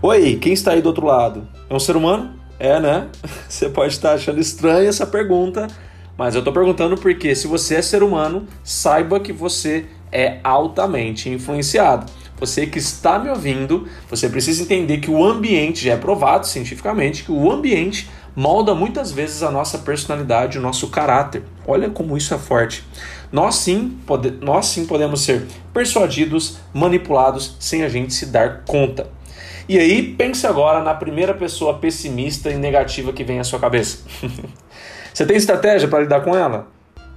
Oi, quem está aí do outro lado? É um ser humano? É, né? Você pode estar achando estranha essa pergunta, mas eu estou perguntando porque se você é ser humano, saiba que você é altamente influenciado. Você que está me ouvindo, você precisa entender que o ambiente, já é provado cientificamente, que o ambiente molda muitas vezes a nossa personalidade, o nosso caráter. Olha como isso é forte. Nós sim, pode, nós sim podemos ser persuadidos, manipulados sem a gente se dar conta. E aí, pense agora na primeira pessoa pessimista e negativa que vem à sua cabeça. você tem estratégia para lidar com ela?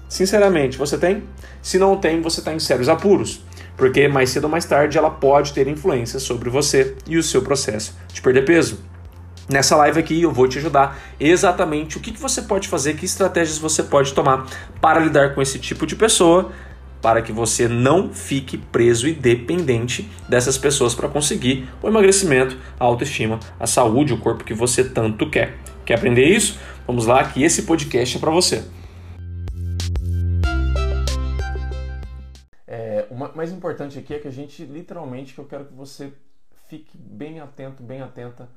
Sinceramente, você tem? Se não tem, você está em sérios apuros. Porque mais cedo ou mais tarde ela pode ter influência sobre você e o seu processo de perder peso. Nessa live aqui eu vou te ajudar exatamente o que, que você pode fazer, que estratégias você pode tomar para lidar com esse tipo de pessoa para que você não fique preso e dependente dessas pessoas para conseguir o emagrecimento, a autoestima, a saúde, o corpo que você tanto quer. Quer aprender isso? Vamos lá que esse podcast é para você. É, o mais importante aqui é que a gente literalmente que eu quero que você fique bem atento, bem atenta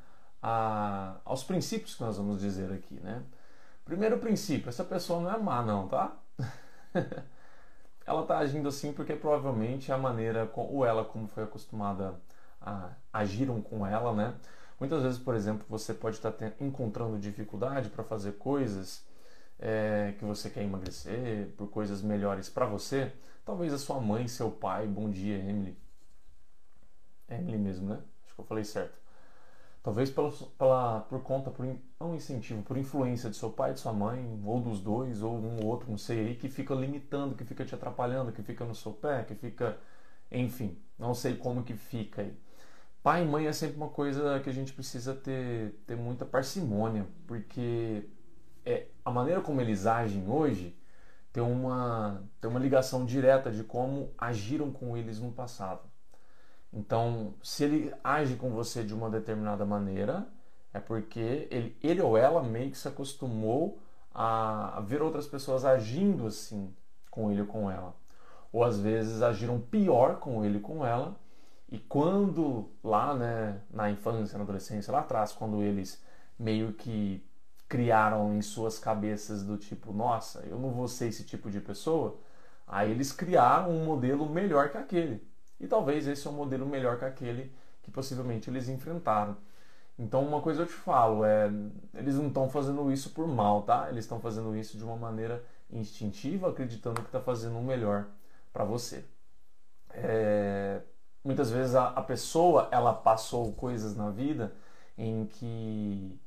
a, aos princípios que nós vamos dizer aqui, né? Primeiro princípio, essa pessoa não é má não, tá? ela está agindo assim porque provavelmente a maneira, ou ela como foi acostumada a agiram com ela, né? Muitas vezes, por exemplo, você pode estar tá encontrando dificuldade para fazer coisas é, que você quer emagrecer, por coisas melhores para você. Talvez a sua mãe, seu pai, bom dia, Emily. Emily mesmo, né? Acho que eu falei certo. Talvez pela, pela, por conta, por um incentivo, por influência de seu pai, de sua mãe, ou dos dois, ou um ou outro, não sei aí, que fica limitando, que fica te atrapalhando, que fica no seu pé, que fica. Enfim, não sei como que fica aí. Pai e mãe é sempre uma coisa que a gente precisa ter, ter muita parcimônia, porque é, a maneira como eles agem hoje tem uma, tem uma ligação direta de como agiram com eles no passado. Então, se ele age com você de uma determinada maneira, é porque ele, ele ou ela meio que se acostumou a ver outras pessoas agindo assim com ele ou com ela. Ou às vezes agiram pior com ele ou com ela. E quando lá, né, na infância, na adolescência, lá atrás, quando eles meio que criaram em suas cabeças do tipo, nossa, eu não vou ser esse tipo de pessoa, aí eles criaram um modelo melhor que aquele. E talvez esse é um modelo melhor que aquele que possivelmente eles enfrentaram. Então, uma coisa eu te falo, é, eles não estão fazendo isso por mal, tá? Eles estão fazendo isso de uma maneira instintiva, acreditando que está fazendo o melhor para você. É, muitas vezes a, a, pessoa ela passou coisas na vida em que,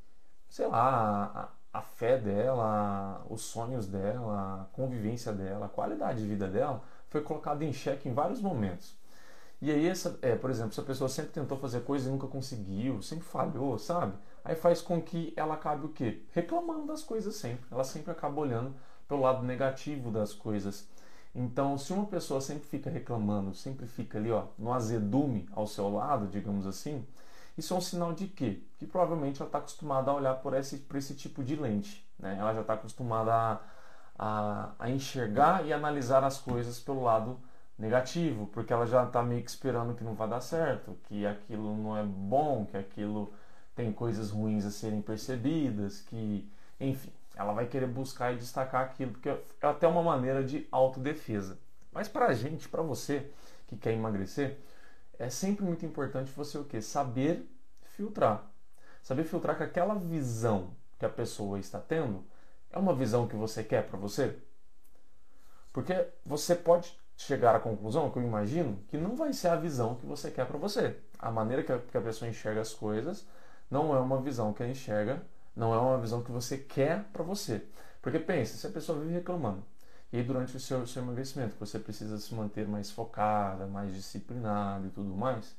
sei lá, a, a fé dela, os sonhos dela, a convivência dela, a qualidade de vida dela foi colocada em xeque em vários momentos. E aí, essa, é, por exemplo, se a pessoa sempre tentou fazer coisa e nunca conseguiu, sempre falhou, sabe? Aí faz com que ela acabe o quê? Reclamando das coisas sempre. Ela sempre acaba olhando pelo lado negativo das coisas. Então, se uma pessoa sempre fica reclamando, sempre fica ali, ó, no azedume ao seu lado, digamos assim, isso é um sinal de quê? Que provavelmente ela está acostumada a olhar por esse, por esse tipo de lente. Né? Ela já está acostumada a, a, a enxergar e analisar as coisas pelo lado negativo, porque ela já está meio que esperando que não vai dar certo, que aquilo não é bom, que aquilo tem coisas ruins a serem percebidas, que, enfim, ela vai querer buscar e destacar aquilo, porque é até uma maneira de autodefesa. Mas para a gente, para você que quer emagrecer, é sempre muito importante você o quê? Saber filtrar. Saber filtrar que aquela visão que a pessoa está tendo é uma visão que você quer para você. Porque você pode chegar à conclusão, que eu imagino, que não vai ser a visão que você quer para você. A maneira que a, que a pessoa enxerga as coisas não é uma visão que ela enxerga, não é uma visão que você quer para você. Porque pensa, se a pessoa vive reclamando, e aí durante o seu, seu emagrecimento você precisa se manter mais focada, mais disciplinada e tudo mais,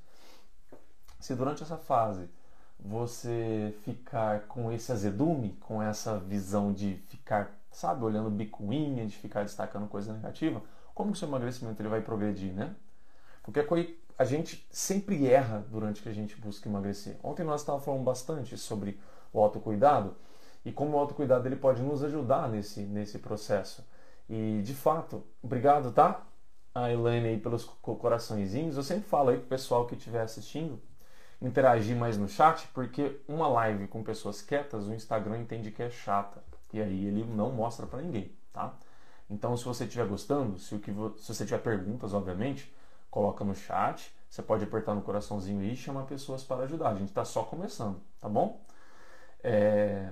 se durante essa fase você ficar com esse azedume, com essa visão de ficar, sabe, olhando bicuinha, de ficar destacando coisa negativa, como o seu emagrecimento ele vai progredir, né? Porque a gente sempre erra durante que a gente busca emagrecer. Ontem nós estávamos falando bastante sobre o autocuidado e como o autocuidado ele pode nos ajudar nesse, nesse processo. E de fato, obrigado, tá? A Elaine aí pelos coraçõezinhos. Eu sempre falo aí pro pessoal que estiver assistindo interagir mais no chat, porque uma live com pessoas quietas, o Instagram entende que é chata. E aí ele não mostra para ninguém, tá? Então, se você estiver gostando, se, o que se você tiver perguntas, obviamente, coloca no chat. Você pode apertar no coraçãozinho e chamar pessoas para ajudar. A gente está só começando, tá bom? É...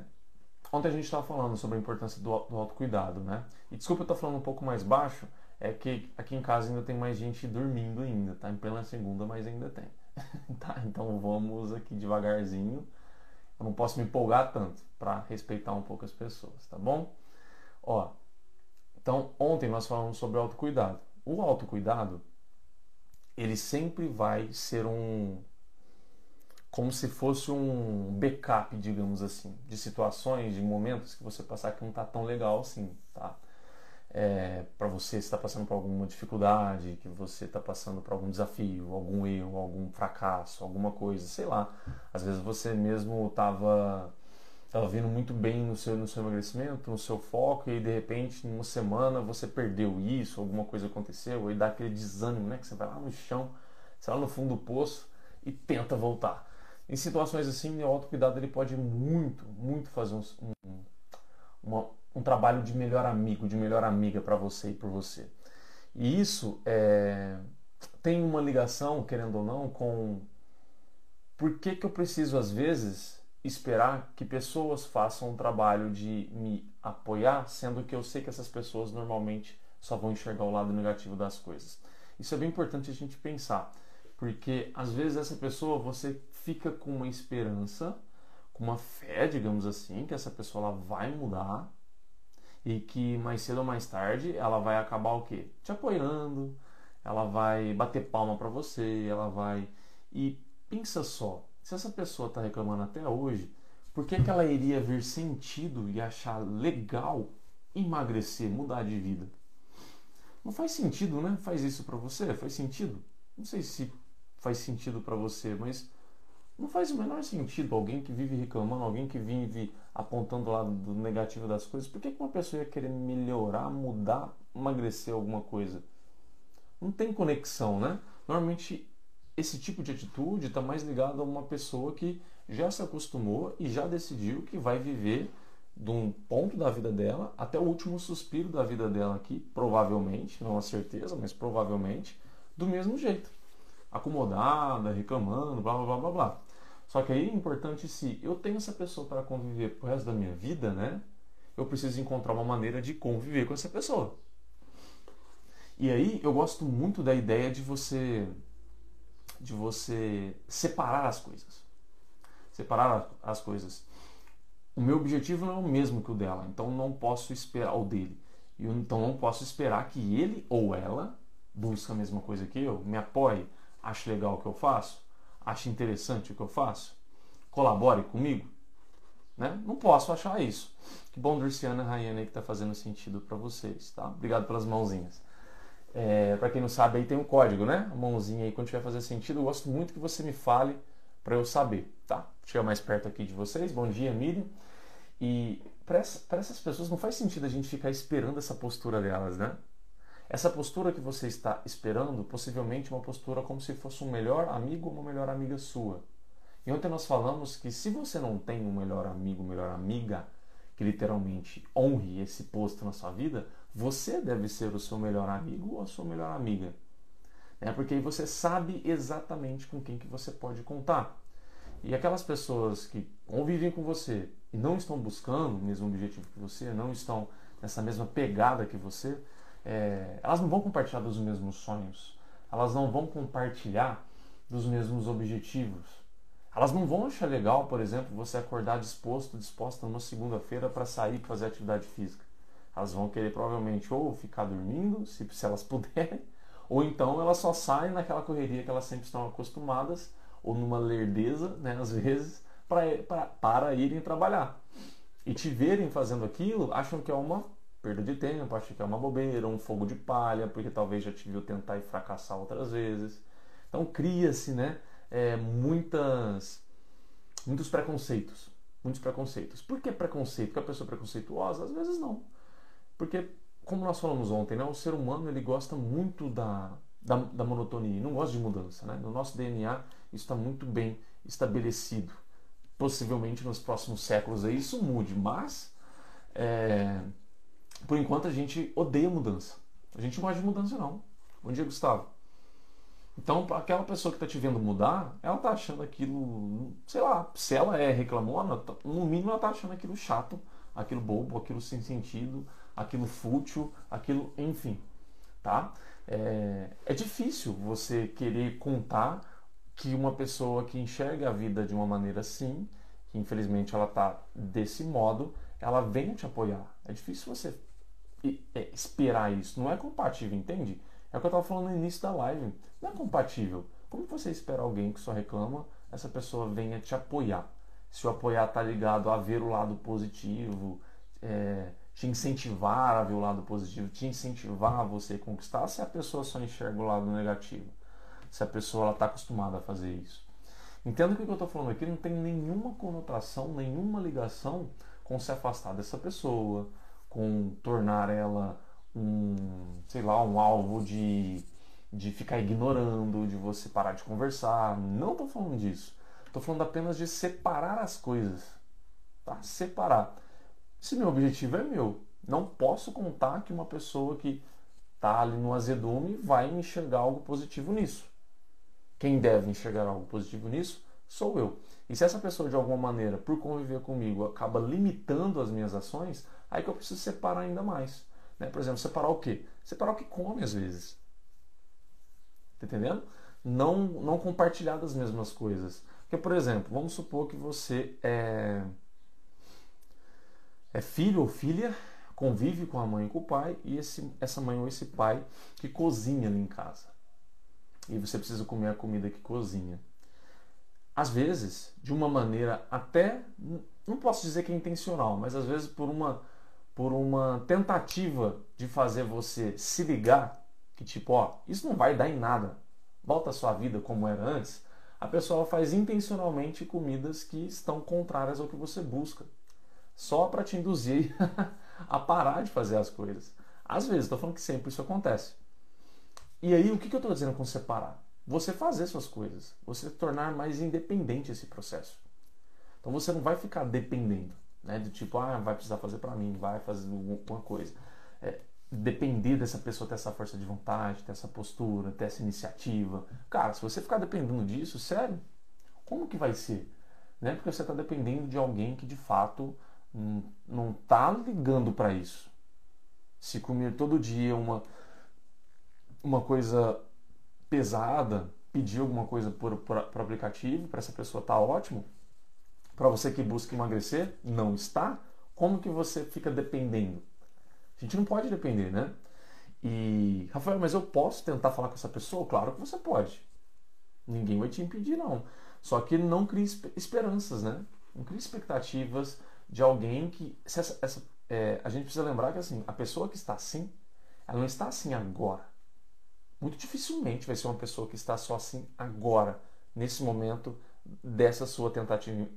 Ontem a gente estava falando sobre a importância do, do autocuidado, né? E desculpa eu estar falando um pouco mais baixo, é que aqui em casa ainda tem mais gente dormindo ainda, tá? Em plena segunda, mas ainda tem. tá? Então vamos aqui devagarzinho. Eu não posso me empolgar tanto para respeitar um pouco as pessoas, tá bom? Ó, então ontem nós falamos sobre autocuidado. O autocuidado, ele sempre vai ser um como se fosse um backup, digamos assim, de situações, de momentos que você passar que não tá tão legal assim, tá? É, para você está passando por alguma dificuldade, que você está passando por algum desafio, algum erro, algum fracasso, alguma coisa, sei lá. Às vezes você mesmo estava tava vindo muito bem no seu, no seu emagrecimento, no seu foco, e de repente, em uma semana, você perdeu isso, alguma coisa aconteceu, aí dá aquele desânimo, né? Que você vai lá no chão, você vai lá no fundo do poço e tenta voltar. Em situações assim, o autocuidado ele pode muito, muito fazer um, um, uma, um trabalho de melhor amigo, de melhor amiga para você e por você. E isso é, tem uma ligação, querendo ou não, com por que, que eu preciso, às vezes, esperar que pessoas façam um trabalho de me apoiar, sendo que eu sei que essas pessoas normalmente só vão enxergar o lado negativo das coisas. Isso é bem importante a gente pensar, porque às vezes essa pessoa você fica com uma esperança, com uma fé, digamos assim, que essa pessoa ela vai mudar e que mais cedo ou mais tarde ela vai acabar o quê? Te apoiando, ela vai bater palma para você, ela vai e pensa só, se essa pessoa está reclamando até hoje, por que, que ela iria ver sentido e achar legal emagrecer, mudar de vida? Não faz sentido, né? Faz isso para você? Faz sentido? Não sei se faz sentido para você, mas não faz o menor sentido alguém que vive reclamando, alguém que vive apontando o lado do negativo das coisas. Por que uma pessoa ia querer melhorar, mudar, emagrecer alguma coisa? Não tem conexão, né? Normalmente esse tipo de atitude está mais ligado a uma pessoa que já se acostumou e já decidiu que vai viver de um ponto da vida dela até o último suspiro da vida dela aqui, provavelmente, não a certeza, mas provavelmente, do mesmo jeito. Acomodada, reclamando, blá blá blá blá. Só que aí é importante se eu tenho essa pessoa para conviver pro resto da minha vida, né? Eu preciso encontrar uma maneira de conviver com essa pessoa. E aí eu gosto muito da ideia de você de você separar as coisas. Separar as coisas. O meu objetivo não é o mesmo que o dela, então não posso esperar o dele. Então não posso esperar que ele ou ela busque a mesma coisa que eu, me apoie, ache legal o que eu faço acha interessante o que eu faço? Colabore comigo? Né? Não posso achar isso. Que bom, Durciana e Rayane, que está fazendo sentido para vocês. Tá? Obrigado pelas mãozinhas. É, para quem não sabe, aí tem um código, né? A mãozinha aí, quando tiver fazer sentido, eu gosto muito que você me fale para eu saber, tá? Chega mais perto aqui de vocês. Bom dia, Miriam. E para essa, essas pessoas não faz sentido a gente ficar esperando essa postura delas, né? Essa postura que você está esperando, possivelmente uma postura como se fosse um melhor amigo ou uma melhor amiga sua. E ontem nós falamos que se você não tem um melhor amigo, melhor amiga, que literalmente honre esse posto na sua vida, você deve ser o seu melhor amigo ou a sua melhor amiga. É porque aí você sabe exatamente com quem que você pode contar. E aquelas pessoas que convivem com você e não estão buscando o mesmo objetivo que você, não estão nessa mesma pegada que você, é, elas não vão compartilhar dos mesmos sonhos, elas não vão compartilhar dos mesmos objetivos. Elas não vão achar legal, por exemplo, você acordar disposto, disposta numa segunda-feira para sair fazer atividade física. Elas vão querer provavelmente ou ficar dormindo, se, se elas puderem, ou então elas só saem naquela correria que elas sempre estão acostumadas, ou numa lerdeza, né, às vezes, pra, pra, para irem trabalhar. E te verem fazendo aquilo, acham que é uma perda de tempo, acha que é uma bobeira, um fogo de palha, porque talvez já te viu tentar e fracassar outras vezes. Então cria-se né, é, muitas, muitos preconceitos. Muitos preconceitos. Por que preconceito? Porque a pessoa é preconceituosa? Às vezes não. Porque, como nós falamos ontem, né, o ser humano ele gosta muito da, da, da monotonia, não gosta de mudança. Né? No nosso DNA isso está muito bem estabelecido. Possivelmente nos próximos séculos aí isso mude, mas é, por enquanto a gente odeia mudança. A gente não gosta de mudança não. Bom dia, Gustavo. Então, aquela pessoa que está te vendo mudar, ela está achando aquilo, sei lá, se ela é reclamona, tá, no mínimo ela está achando aquilo chato, aquilo bobo, aquilo sem sentido, aquilo fútil, aquilo, enfim, tá? É, é difícil você querer contar que uma pessoa que enxerga a vida de uma maneira assim, que infelizmente ela está desse modo, ela venha te apoiar. É difícil você é, esperar isso. Não é compatível, entende? É o que eu estava falando no início da live. Não é compatível. Como você espera alguém que só reclama, essa pessoa venha te apoiar? Se o apoiar está ligado a ver o lado positivo, é, te incentivar a ver o lado positivo, te incentivar a você conquistar, se a pessoa só enxerga o lado negativo, se a pessoa está acostumada a fazer isso. Entenda que o que eu estou falando aqui não tem nenhuma conotação, nenhuma ligação com se afastar dessa pessoa, com tornar ela um, sei lá, um alvo de, de ficar ignorando, de você parar de conversar. Não estou falando disso. Estou falando apenas de separar as coisas. Tá? Separar. Se meu objetivo é meu, não posso contar que uma pessoa que está ali no azedume vai enxergar algo positivo nisso. Quem deve enxergar algo positivo nisso sou eu. E se essa pessoa, de alguma maneira, por conviver comigo, acaba limitando as minhas ações, aí que eu preciso separar ainda mais. Né? Por exemplo, separar o quê? Separar o que come às vezes. Tá entendendo? Não, não compartilhar das mesmas coisas. Porque, por exemplo, vamos supor que você é, é filho ou filha, convive com a mãe e com o pai, e esse, essa mãe ou esse pai que cozinha ali em casa. E você precisa comer a comida que cozinha. Às vezes, de uma maneira até, não posso dizer que é intencional, mas às vezes por uma por uma tentativa de fazer você se ligar que tipo, ó, isso não vai dar em nada. Volta a sua vida como era antes. A pessoa faz intencionalmente comidas que estão contrárias ao que você busca, só para te induzir a parar de fazer as coisas. Às vezes, estou falando que sempre isso acontece. E aí, o que, que eu estou dizendo com separar? Você fazer suas coisas, você tornar mais independente esse processo. Então você não vai ficar dependendo né? Do tipo, ah, vai precisar fazer para mim, vai fazer alguma coisa. É, depender dessa pessoa ter essa força de vontade, ter essa postura, ter essa iniciativa. Cara, se você ficar dependendo disso, sério, como que vai ser? Né? Porque você está dependendo de alguém que de fato não está ligando para isso. Se comer todo dia uma, uma coisa pesada, pedir alguma coisa por, por, por aplicativo, para essa pessoa tá ótimo, para você que busca emagrecer, não está, como que você fica dependendo? A gente não pode depender, né? E, Rafael, mas eu posso tentar falar com essa pessoa? Claro que você pode. Ninguém vai te impedir, não. Só que não crie esperanças, né? Não crie expectativas de alguém que. Essa, essa, é, a gente precisa lembrar que assim, a pessoa que está assim, ela não está assim agora. Muito dificilmente vai ser uma pessoa que está só assim agora, nesse momento, dessa sua tentativa,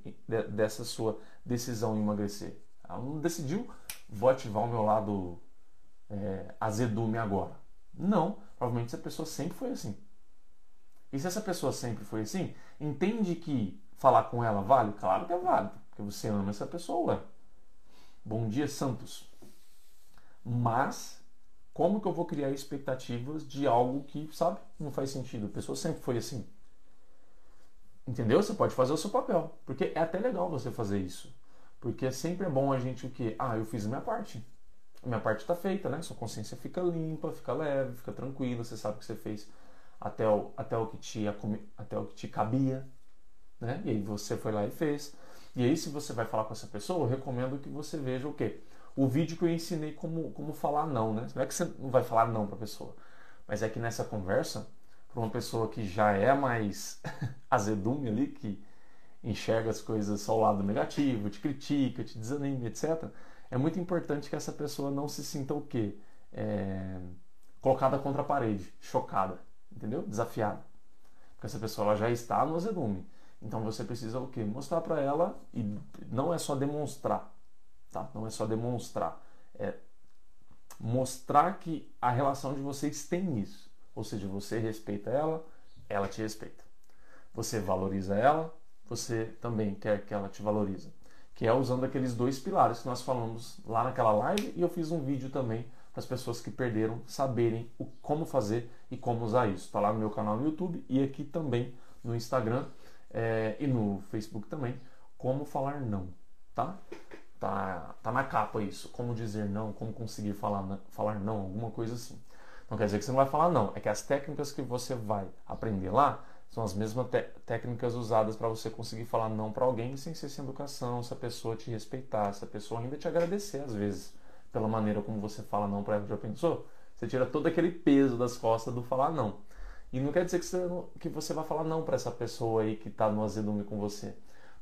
dessa sua decisão em emagrecer. Ela não decidiu, vou ativar o meu lado é, azedume agora. Não, provavelmente essa pessoa sempre foi assim. E se essa pessoa sempre foi assim, entende que falar com ela vale? Claro que é válido, porque você ama essa pessoa. Bom dia, Santos. Mas, como que eu vou criar expectativas de algo que, sabe, não faz sentido? A pessoa sempre foi assim. Entendeu? Você pode fazer o seu papel. Porque é até legal você fazer isso. Porque sempre é bom a gente o quê? Ah, eu fiz a minha parte. A minha parte está feita, né? Sua consciência fica limpa, fica leve, fica tranquila. Você sabe que você fez até o, até o, que, te, até o que te cabia. Né? E aí você foi lá e fez. E aí, se você vai falar com essa pessoa, eu recomendo que você veja o quê? O vídeo que eu ensinei como, como falar não, né? Não é que você não vai falar não para a pessoa, mas é que nessa conversa para uma pessoa que já é mais azedume ali, que enxerga as coisas só o lado negativo, te critica, te desanima, etc. É muito importante que essa pessoa não se sinta o quê? É... colocada contra a parede, chocada, entendeu? Desafiada. Porque essa pessoa ela já está no azedume. Então você precisa o quê? Mostrar para ela e não é só demonstrar, tá? Não é só demonstrar, é mostrar que a relação de vocês tem isso. Ou seja, você respeita ela, ela te respeita. Você valoriza ela, você também quer que ela te valorize. Que é usando aqueles dois pilares que nós falamos lá naquela live e eu fiz um vídeo também para as pessoas que perderam saberem o, como fazer e como usar isso. Está lá no meu canal no YouTube e aqui também no Instagram é, e no Facebook também. Como falar não, tá? Tá, tá na capa isso. Como dizer não, como conseguir falar, falar não, alguma coisa assim. Não quer dizer que você não vai falar não, é que as técnicas que você vai aprender lá são as mesmas técnicas usadas para você conseguir falar não para alguém sem ser sem educação, se a pessoa te respeitar, se a pessoa ainda te agradecer às vezes pela maneira como você fala não para ela. Já pensou? Você tira todo aquele peso das costas do falar não. E não quer dizer que você, que você vai falar não para essa pessoa aí que está no azedume com você.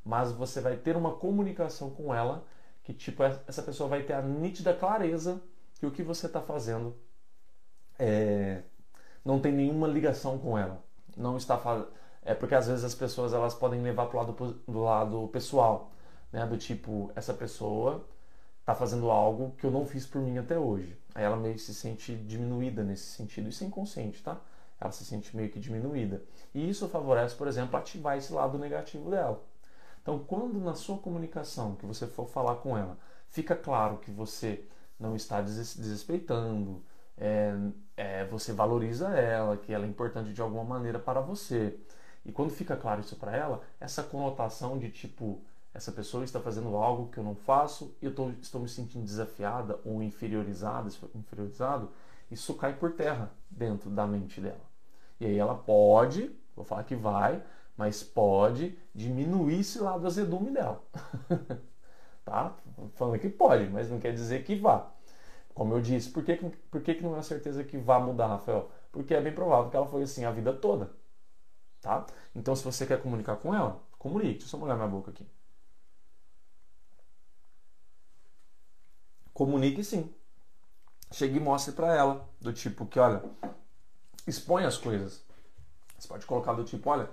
Mas você vai ter uma comunicação com ela que, tipo, essa pessoa vai ter a nítida clareza que o que você está fazendo é, não tem nenhuma ligação com ela. Não está É porque às vezes as pessoas elas podem levar para o lado, do lado pessoal. Né? Do tipo, essa pessoa está fazendo algo que eu não fiz por mim até hoje. Aí ela meio que se sente diminuída nesse sentido. Isso é inconsciente, tá? Ela se sente meio que diminuída. E isso favorece, por exemplo, ativar esse lado negativo dela. Então, quando na sua comunicação, que você for falar com ela, fica claro que você não está desrespeitando, é, é, você valoriza ela, que ela é importante de alguma maneira para você. E quando fica claro isso para ela, essa conotação de tipo, essa pessoa está fazendo algo que eu não faço e eu tô, estou me sentindo desafiada ou inferiorizada, inferiorizado, isso cai por terra dentro da mente dela. E aí ela pode, vou falar que vai, mas pode diminuir esse lado azedume dela. tá? Falando que pode, mas não quer dizer que vá. Como eu disse, por que, por que, que não é certeza que vá mudar, Rafael? Porque é bem provável que ela foi assim a vida toda. Tá? Então, se você quer comunicar com ela, comunique. Deixa eu só molhar minha boca aqui. Comunique sim. Chegue e mostre para ela, do tipo que, olha, expõe as coisas. Você pode colocar do tipo, olha,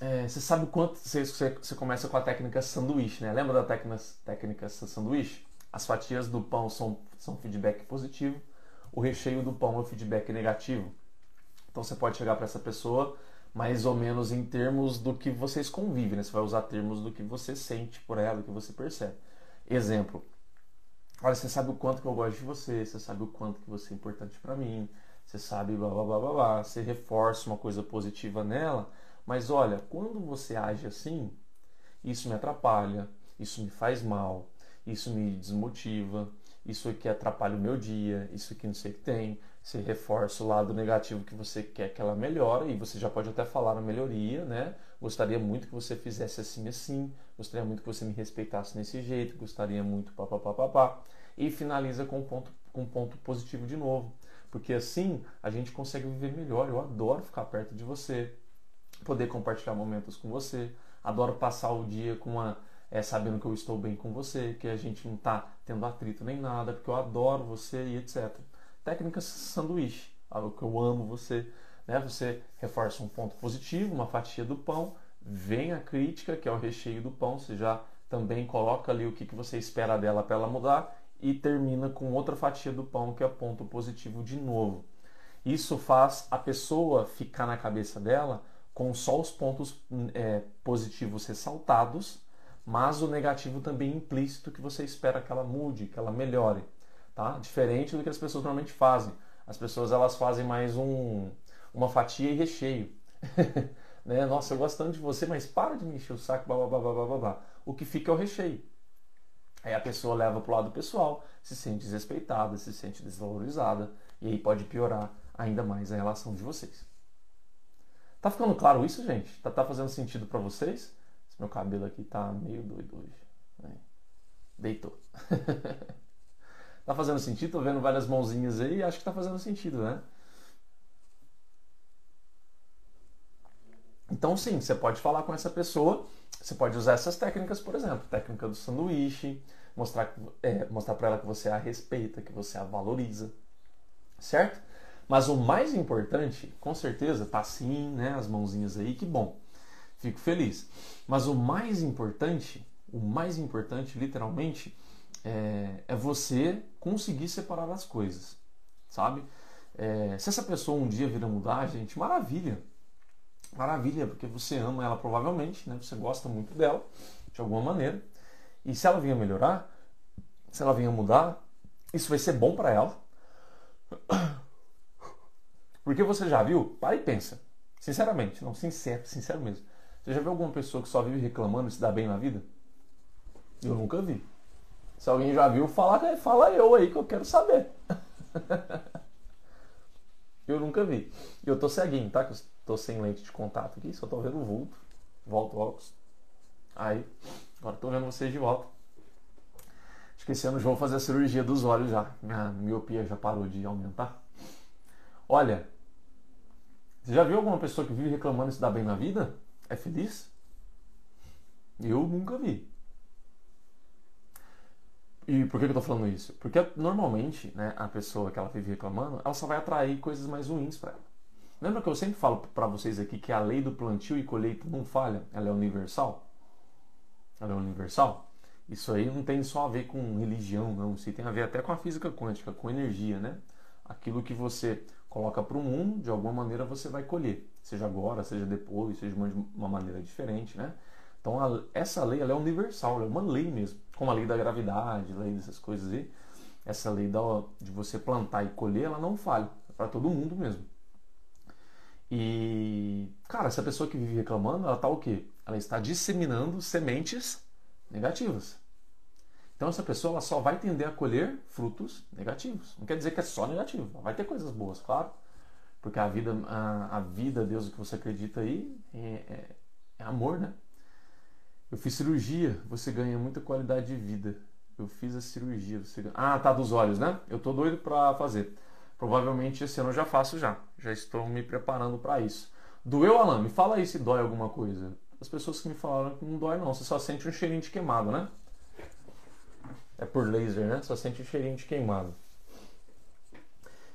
é, você sabe o quanto você, você, começa com a técnica sanduíche, né? Lembra da técnica, técnica sanduíche? As fatias do pão são, são feedback positivo, o recheio do pão é feedback negativo. Então você pode chegar para essa pessoa mais ou menos em termos do que vocês convivem, né? Você vai usar termos do que você sente por ela, do que você percebe. Exemplo. Olha, você sabe o quanto que eu gosto de você, você sabe o quanto que você é importante para mim, você sabe blá blá blá blá blá, você reforça uma coisa positiva nela, mas olha, quando você age assim, isso me atrapalha, isso me faz mal, isso me desmotiva, isso aqui atrapalha o meu dia, isso aqui não sei o que tem. Você reforça o lado negativo que você quer que ela melhore e você já pode até falar na melhoria, né? Gostaria muito que você fizesse assim assim, gostaria muito que você me respeitasse nesse jeito, gostaria muito papapá. E finaliza com um ponto, com um ponto positivo de novo. Porque assim a gente consegue viver melhor. Eu adoro ficar perto de você, poder compartilhar momentos com você, adoro passar o dia com uma é, sabendo que eu estou bem com você, que a gente não está tendo atrito nem nada, porque eu adoro você e etc. Técnicas sanduíche, algo que eu amo você. Né? Você reforça um ponto positivo, uma fatia do pão, vem a crítica, que é o recheio do pão, você já também coloca ali o que, que você espera dela para ela mudar e termina com outra fatia do pão, que é ponto positivo de novo. Isso faz a pessoa ficar na cabeça dela com só os pontos é, positivos ressaltados mas o negativo também implícito que você espera que ela mude, que ela melhore, tá? Diferente do que as pessoas normalmente fazem. As pessoas elas fazem mais um, uma fatia e recheio. né? Nossa, eu gosto tanto de você, mas para de me encher o saco, blá, blá, blá. O que fica é o recheio. Aí a pessoa leva para o lado pessoal, se sente desrespeitada, se sente desvalorizada, e aí pode piorar ainda mais a relação de vocês. Tá ficando claro isso, gente? Tá, tá fazendo sentido para vocês? Meu cabelo aqui tá meio doido hoje. Né? Deitou. tá fazendo sentido? Tô vendo várias mãozinhas aí acho que tá fazendo sentido, né? Então, sim, você pode falar com essa pessoa, você pode usar essas técnicas, por exemplo, técnica do sanduíche, mostrar, é, mostrar para ela que você a respeita, que você a valoriza, certo? Mas o mais importante, com certeza, tá sim, né? As mãozinhas aí, que bom. Fico feliz. Mas o mais importante, o mais importante, literalmente, é, é você conseguir separar as coisas, sabe? É, se essa pessoa um dia vir a mudar, gente, maravilha. Maravilha, porque você ama ela provavelmente, né? Você gosta muito dela, de alguma maneira. E se ela vinha melhorar, se ela vinha mudar, isso vai ser bom para ela. Porque você já viu? Para e pensa. Sinceramente, não, sincero, sincero mesmo. Você já viu alguma pessoa que só vive reclamando e se dá bem na vida? Eu nunca vi. Se alguém já viu, fala, fala eu aí que eu quero saber. eu nunca vi. E eu tô ceguinho, tá? Tô sem lente de contato aqui, só tô vendo o vulto. Volto o óculos. Aí, agora tô vendo vocês de volta. Que esse ano já vou fazer a cirurgia dos olhos já. Minha miopia já parou de aumentar. Olha, você já viu alguma pessoa que vive reclamando se dá bem na vida? É feliz? Eu nunca vi. E por que eu tô falando isso? Porque normalmente, né, a pessoa que ela vive reclamando, ela só vai atrair coisas mais ruins para ela. Lembra que eu sempre falo para vocês aqui que a lei do plantio e colheita não falha? Ela é universal? Ela é universal? Isso aí não tem só a ver com religião, não. Isso tem a ver até com a física quântica, com energia, né? Aquilo que você coloca para o mundo, de alguma maneira você vai colher. Seja agora, seja depois, seja de uma maneira diferente, né? Então a, essa lei ela é universal, ela é uma lei mesmo, como a lei da gravidade, a lei dessas coisas aí. Essa lei da, de você plantar e colher, ela não falha, é para todo mundo mesmo. E, cara, essa pessoa que vive reclamando, ela está o quê? Ela está disseminando sementes negativas. Então essa pessoa ela só vai tender a colher frutos negativos. Não quer dizer que é só negativo. Vai ter coisas boas, claro. Porque a vida, a, a vida, Deus, o que você acredita aí, é, é, é amor, né? Eu fiz cirurgia, você ganha muita qualidade de vida. Eu fiz a cirurgia, você ganha... Ah, tá dos olhos, né? Eu tô doido para fazer. Provavelmente esse ano eu já faço já. Já estou me preparando para isso. Doeu, Alan? Me fala aí se dói alguma coisa. As pessoas que me falaram que não dói não, você só sente um cheirinho de queimado, né? É por laser, né? Só sente um cheirinho de queimado.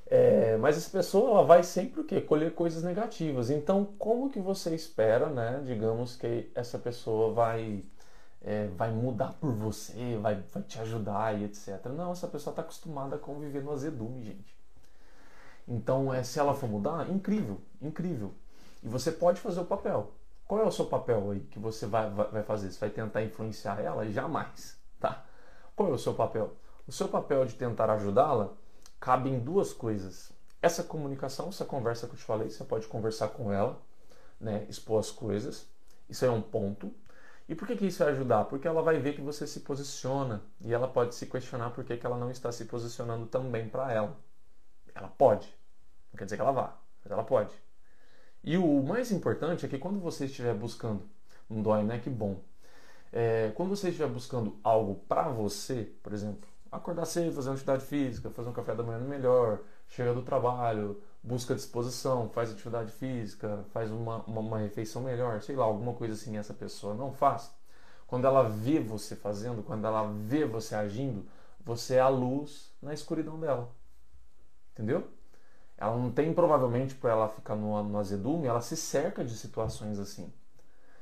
É, mas essa pessoa ela vai sempre o quê? colher coisas negativas. Então, como que você espera, né? Digamos que essa pessoa vai é, vai mudar por você, vai, vai te ajudar e etc. Não, essa pessoa está acostumada a conviver no azedume, gente. Então, é, se ela for mudar, incrível, incrível. E você pode fazer o papel. Qual é o seu papel aí que você vai, vai, vai fazer? Você vai tentar influenciar ela? Jamais, tá? Qual é o seu papel? O seu papel de tentar ajudá-la cabe em duas coisas. Essa comunicação, essa conversa que eu te falei, você pode conversar com ela, né, expor as coisas. Isso é um ponto. E por que, que isso vai ajudar? Porque ela vai ver que você se posiciona e ela pode se questionar por que, que ela não está se posicionando também para ela. Ela pode. Não quer dizer que ela vá, mas ela pode. E o mais importante é que quando você estiver buscando, não dói, né? Que bom. É, quando você estiver buscando algo para você, por exemplo, acordar cedo, fazer uma atividade física, fazer um café da manhã melhor, chega do trabalho, busca disposição, faz atividade física, faz uma, uma, uma, refeição melhor, sei lá, alguma coisa assim essa pessoa não faz. Quando ela vê você fazendo, quando ela vê você agindo, você é a luz na escuridão dela. Entendeu? Ela não tem provavelmente para ela ficar no, no azedume, ela se cerca de situações assim.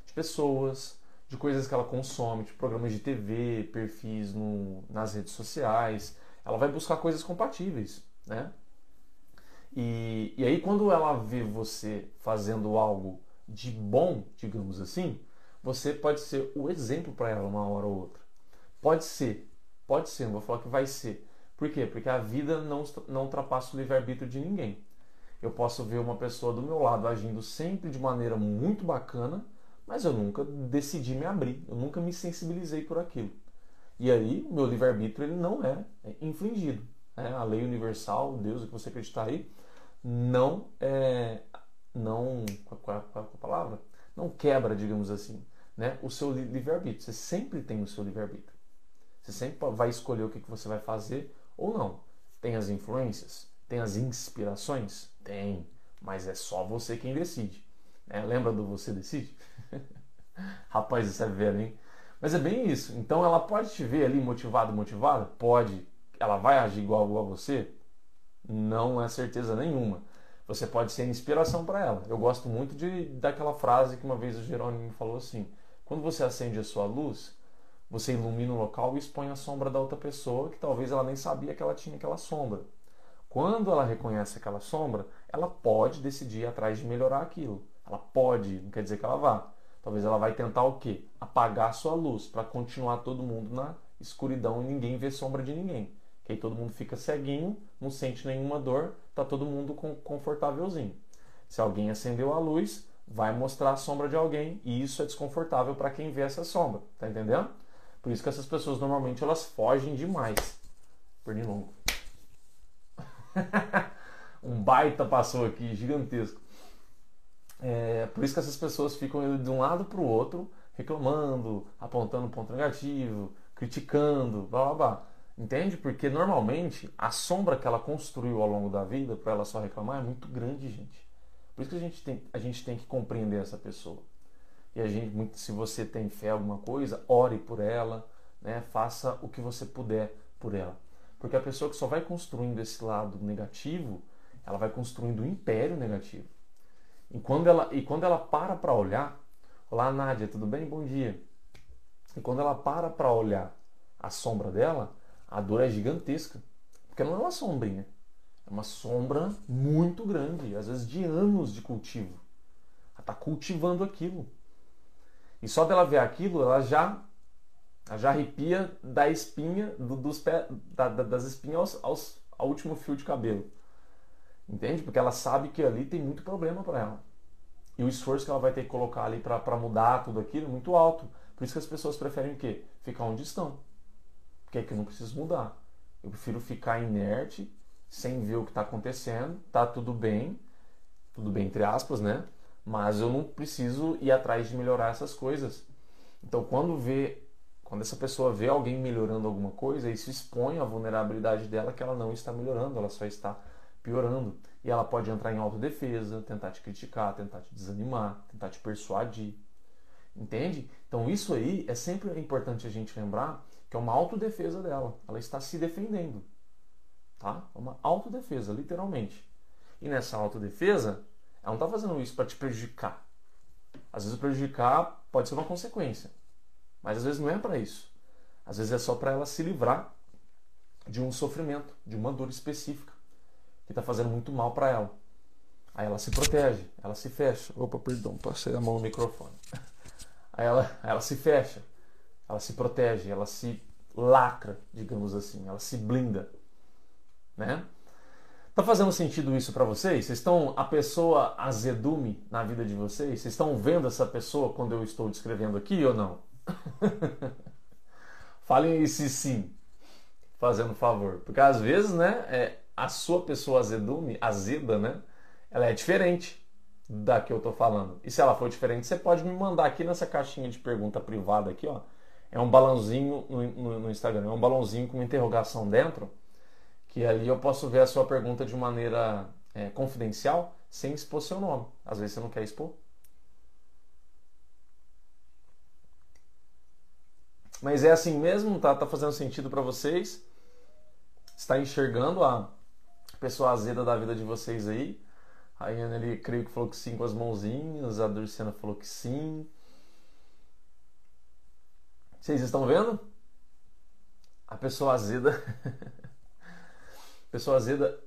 De pessoas, de coisas que ela consome, de programas de TV, perfis no, nas redes sociais. Ela vai buscar coisas compatíveis, né? E, e aí quando ela vê você fazendo algo de bom, digamos assim, você pode ser o exemplo para ela uma hora ou outra. Pode ser, pode ser, não vou falar que vai ser. Por quê? Porque a vida não, não ultrapassa o livre-arbítrio de ninguém. Eu posso ver uma pessoa do meu lado agindo sempre de maneira muito bacana, mas eu nunca decidi me abrir, eu nunca me sensibilizei por aquilo. E aí, o meu livre-arbítrio ele não é, infligido. Né? A lei universal, Deus, o que você acreditar aí, não é. Não. Qual é a palavra? Não quebra, digamos assim, né? o seu livre-arbítrio. Você sempre tem o seu livre-arbítrio. Você sempre vai escolher o que você vai fazer ou não. Tem as influências? Tem as inspirações? Tem. Mas é só você quem decide. Né? Lembra do você decide? Rapaz, isso é velho, hein? Mas é bem isso. Então ela pode te ver ali motivado, motivada? Pode. Ela vai agir igual, a você? Não é certeza nenhuma. Você pode ser inspiração para ela. Eu gosto muito de daquela frase que uma vez o Jerônimo falou assim: quando você acende a sua luz, você ilumina o local e expõe a sombra da outra pessoa que talvez ela nem sabia que ela tinha aquela sombra. Quando ela reconhece aquela sombra, ela pode decidir ir atrás de melhorar aquilo. Ela pode, não quer dizer que ela vá. Talvez ela vai tentar o quê? Apagar sua luz para continuar todo mundo na escuridão e ninguém vê sombra de ninguém. Que aí todo mundo fica ceguinho, não sente nenhuma dor, tá todo mundo confortávelzinho. Se alguém acendeu a luz, vai mostrar a sombra de alguém e isso é desconfortável para quem vê essa sombra, tá entendendo? Por isso que essas pessoas normalmente elas fogem demais. Pernilongo. um baita passou aqui, gigantesco. É, por isso que essas pessoas ficam de um lado para o outro, reclamando, apontando ponto negativo, criticando, blá blá blá. Entende? Porque normalmente a sombra que ela construiu ao longo da vida para ela só reclamar é muito grande, gente. Por isso que a gente tem, a gente tem que compreender essa pessoa. E a gente, se você tem fé alguma coisa, ore por ela, né? faça o que você puder por ela. Porque a pessoa que só vai construindo esse lado negativo, ela vai construindo um império negativo. E quando ela, e quando ela para para olhar, olá Nádia, tudo bem? Bom dia. E quando ela para para olhar a sombra dela, a dor é gigantesca. Porque não é uma sombrinha. É uma sombra muito grande, às vezes de anos de cultivo. Ela está cultivando aquilo. E só dela ver aquilo, ela já já arrepia da espinha, do, dos pé, da, das espinhas aos, aos, ao último fio de cabelo. Entende? Porque ela sabe que ali tem muito problema para ela. E o esforço que ela vai ter que colocar ali para mudar tudo aquilo é muito alto. Por isso que as pessoas preferem o quê? Ficar onde estão. Porque é que eu não preciso mudar. Eu prefiro ficar inerte, sem ver o que está acontecendo, tá tudo bem, tudo bem entre aspas, né? Mas eu não preciso ir atrás de melhorar essas coisas. Então, quando vê quando essa pessoa vê alguém melhorando alguma coisa, isso expõe a vulnerabilidade dela que ela não está melhorando, ela só está piorando. E ela pode entrar em autodefesa, tentar te criticar, tentar te desanimar, tentar te persuadir. Entende? Então isso aí é sempre importante a gente lembrar que é uma autodefesa dela. Ela está se defendendo. Tá? É uma autodefesa, literalmente. E nessa autodefesa, ela não está fazendo isso para te prejudicar. Às vezes prejudicar pode ser uma consequência. Mas às vezes não é para isso. Às vezes é só para ela se livrar de um sofrimento, de uma dor específica que está fazendo muito mal para ela. Aí ela se protege, ela se fecha. Opa, perdão, passei a mão no microfone. Aí ela, ela se fecha, ela se protege, ela se lacra, digamos assim, ela se blinda, né? Tá fazendo sentido isso para vocês? Vocês estão a pessoa azedume na vida de vocês? Vocês estão vendo essa pessoa quando eu estou descrevendo aqui ou não? Falem esse sim, fazendo favor. Porque às vezes, né, é, a sua pessoa azedume, azeda, né, ela é diferente da que eu tô falando. E se ela for diferente, você pode me mandar aqui nessa caixinha de pergunta privada aqui, ó. É um balãozinho no, no, no Instagram, é um balãozinho com uma interrogação dentro, que ali eu posso ver a sua pergunta de maneira é, confidencial, sem expor seu nome. Às vezes você não quer expor. Mas é assim mesmo? Tá, tá fazendo sentido para vocês? Está enxergando a pessoa azeda da vida de vocês aí? A Iana, ele creio que falou que sim com as mãozinhas, a Durciana falou que sim. Vocês estão vendo? A pessoa azeda. pessoa azeda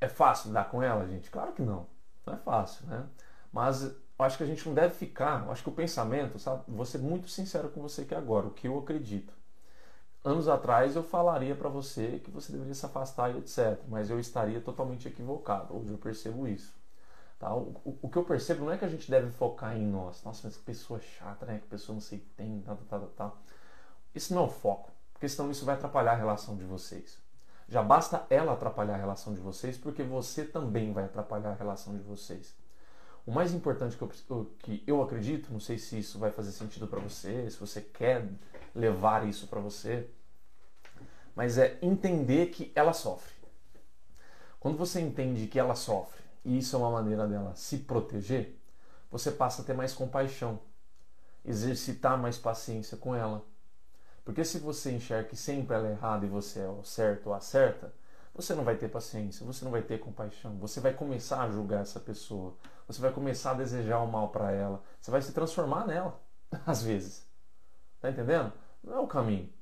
é fácil lidar com ela, gente? Claro que não. Não é fácil, né? Mas eu acho que a gente não deve ficar, eu acho que o pensamento, sabe, vou ser muito sincero com você aqui agora, o que eu acredito. Anos atrás eu falaria para você que você deveria se afastar e etc, mas eu estaria totalmente equivocado, hoje eu percebo isso. Tá? O, o, o, que eu percebo não é que a gente deve focar em nós, nossa, mas que pessoa chata, né? Que pessoa não sei o que tem, tal, tal, tal, tal. Isso não é o foco, porque senão isso vai atrapalhar a relação de vocês. Já basta ela atrapalhar a relação de vocês, porque você também vai atrapalhar a relação de vocês. O mais importante que eu, que eu acredito, não sei se isso vai fazer sentido para você, se você quer levar isso para você, mas é entender que ela sofre. Quando você entende que ela sofre e isso é uma maneira dela se proteger, você passa a ter mais compaixão, exercitar mais paciência com ela. Porque se você enxerga que sempre ela é errada e você é o certo ou a certa, você não vai ter paciência, você não vai ter compaixão, você vai começar a julgar essa pessoa, você vai começar a desejar o mal para ela, você vai se transformar nela, às vezes. Tá entendendo? Não é o caminho.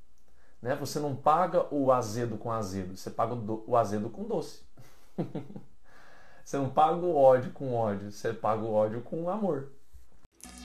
Né? Você não paga o azedo com azedo, você paga o, azedo com doce. você não paga o ódio com ódio, você paga o ódio com amor.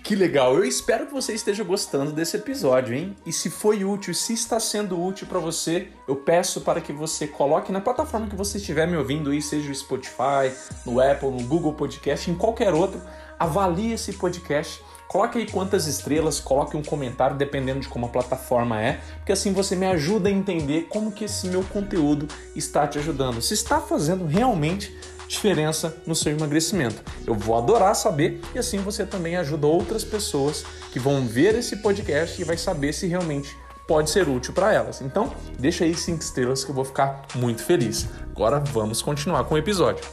Que legal! Eu espero que você esteja gostando desse episódio, hein? E se foi útil, se está sendo útil para você, eu peço para que você coloque na plataforma que você estiver me ouvindo aí, seja o Spotify, no Apple, no Google Podcast, em qualquer outro, avalie esse podcast. Coloque aí quantas estrelas, coloque um comentário dependendo de como a plataforma é, porque assim você me ajuda a entender como que esse meu conteúdo está te ajudando. Se está fazendo realmente diferença no seu emagrecimento. Eu vou adorar saber e assim você também ajuda outras pessoas que vão ver esse podcast e vai saber se realmente pode ser útil para elas. Então, deixa aí cinco estrelas que eu vou ficar muito feliz. Agora vamos continuar com o episódio.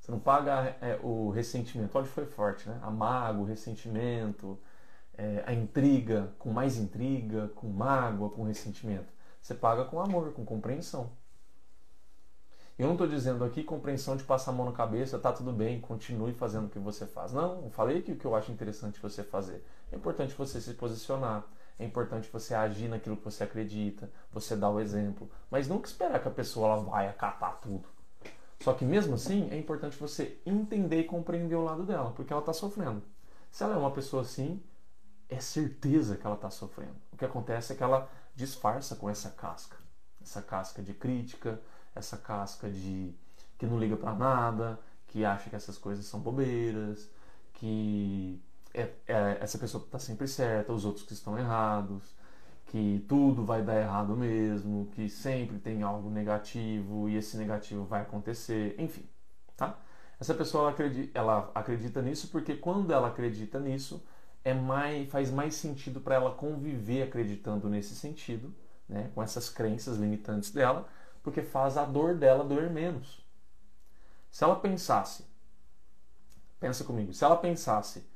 Você não paga é, o ressentimento. Onde foi forte, né? A mágoa, o ressentimento, é, a intriga, com mais intriga, com mágoa, com ressentimento. Você paga com amor, com compreensão. Eu não estou dizendo aqui compreensão de passar a mão na cabeça, tá tudo bem, continue fazendo o que você faz. Não, eu falei que o que eu acho interessante você fazer. É importante você se posicionar, é importante você agir naquilo que você acredita, você dar o exemplo, mas nunca esperar que a pessoa ela vai acatar tudo. Só que mesmo assim, é importante você entender e compreender o lado dela, porque ela está sofrendo. Se ela é uma pessoa assim, é certeza que ela está sofrendo. O que acontece é que ela disfarça com essa casca, essa casca de crítica, essa casca de que não liga para nada, que acha que essas coisas são bobeiras, que é, é, essa pessoa está sempre certa, os outros que estão errados, que tudo vai dar errado mesmo, que sempre tem algo negativo e esse negativo vai acontecer, enfim, tá? Essa pessoa ela acredita, ela acredita nisso porque quando ela acredita nisso, é mais, faz mais sentido para ela conviver acreditando nesse sentido, né, com essas crenças limitantes dela, porque faz a dor dela doer menos. Se ela pensasse, pensa comigo, se ela pensasse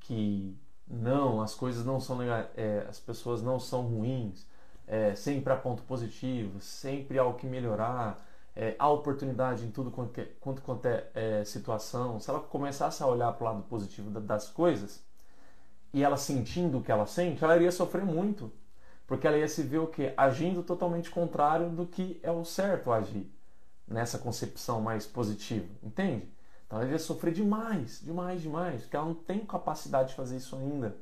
que não, as coisas não são é, as pessoas não são ruins, é, sempre há ponto positivo, sempre há o que melhorar, é, há oportunidade em tudo quanto, quanto, quanto é, é, situação. Se ela começasse a olhar para o lado positivo das coisas e ela sentindo o que ela sente, ela iria sofrer muito porque ela ia se ver o quê? Agindo totalmente contrário do que é o certo agir, nessa concepção mais positiva, entende? Então ela ia sofrer demais, demais, demais, porque ela não tem capacidade de fazer isso ainda.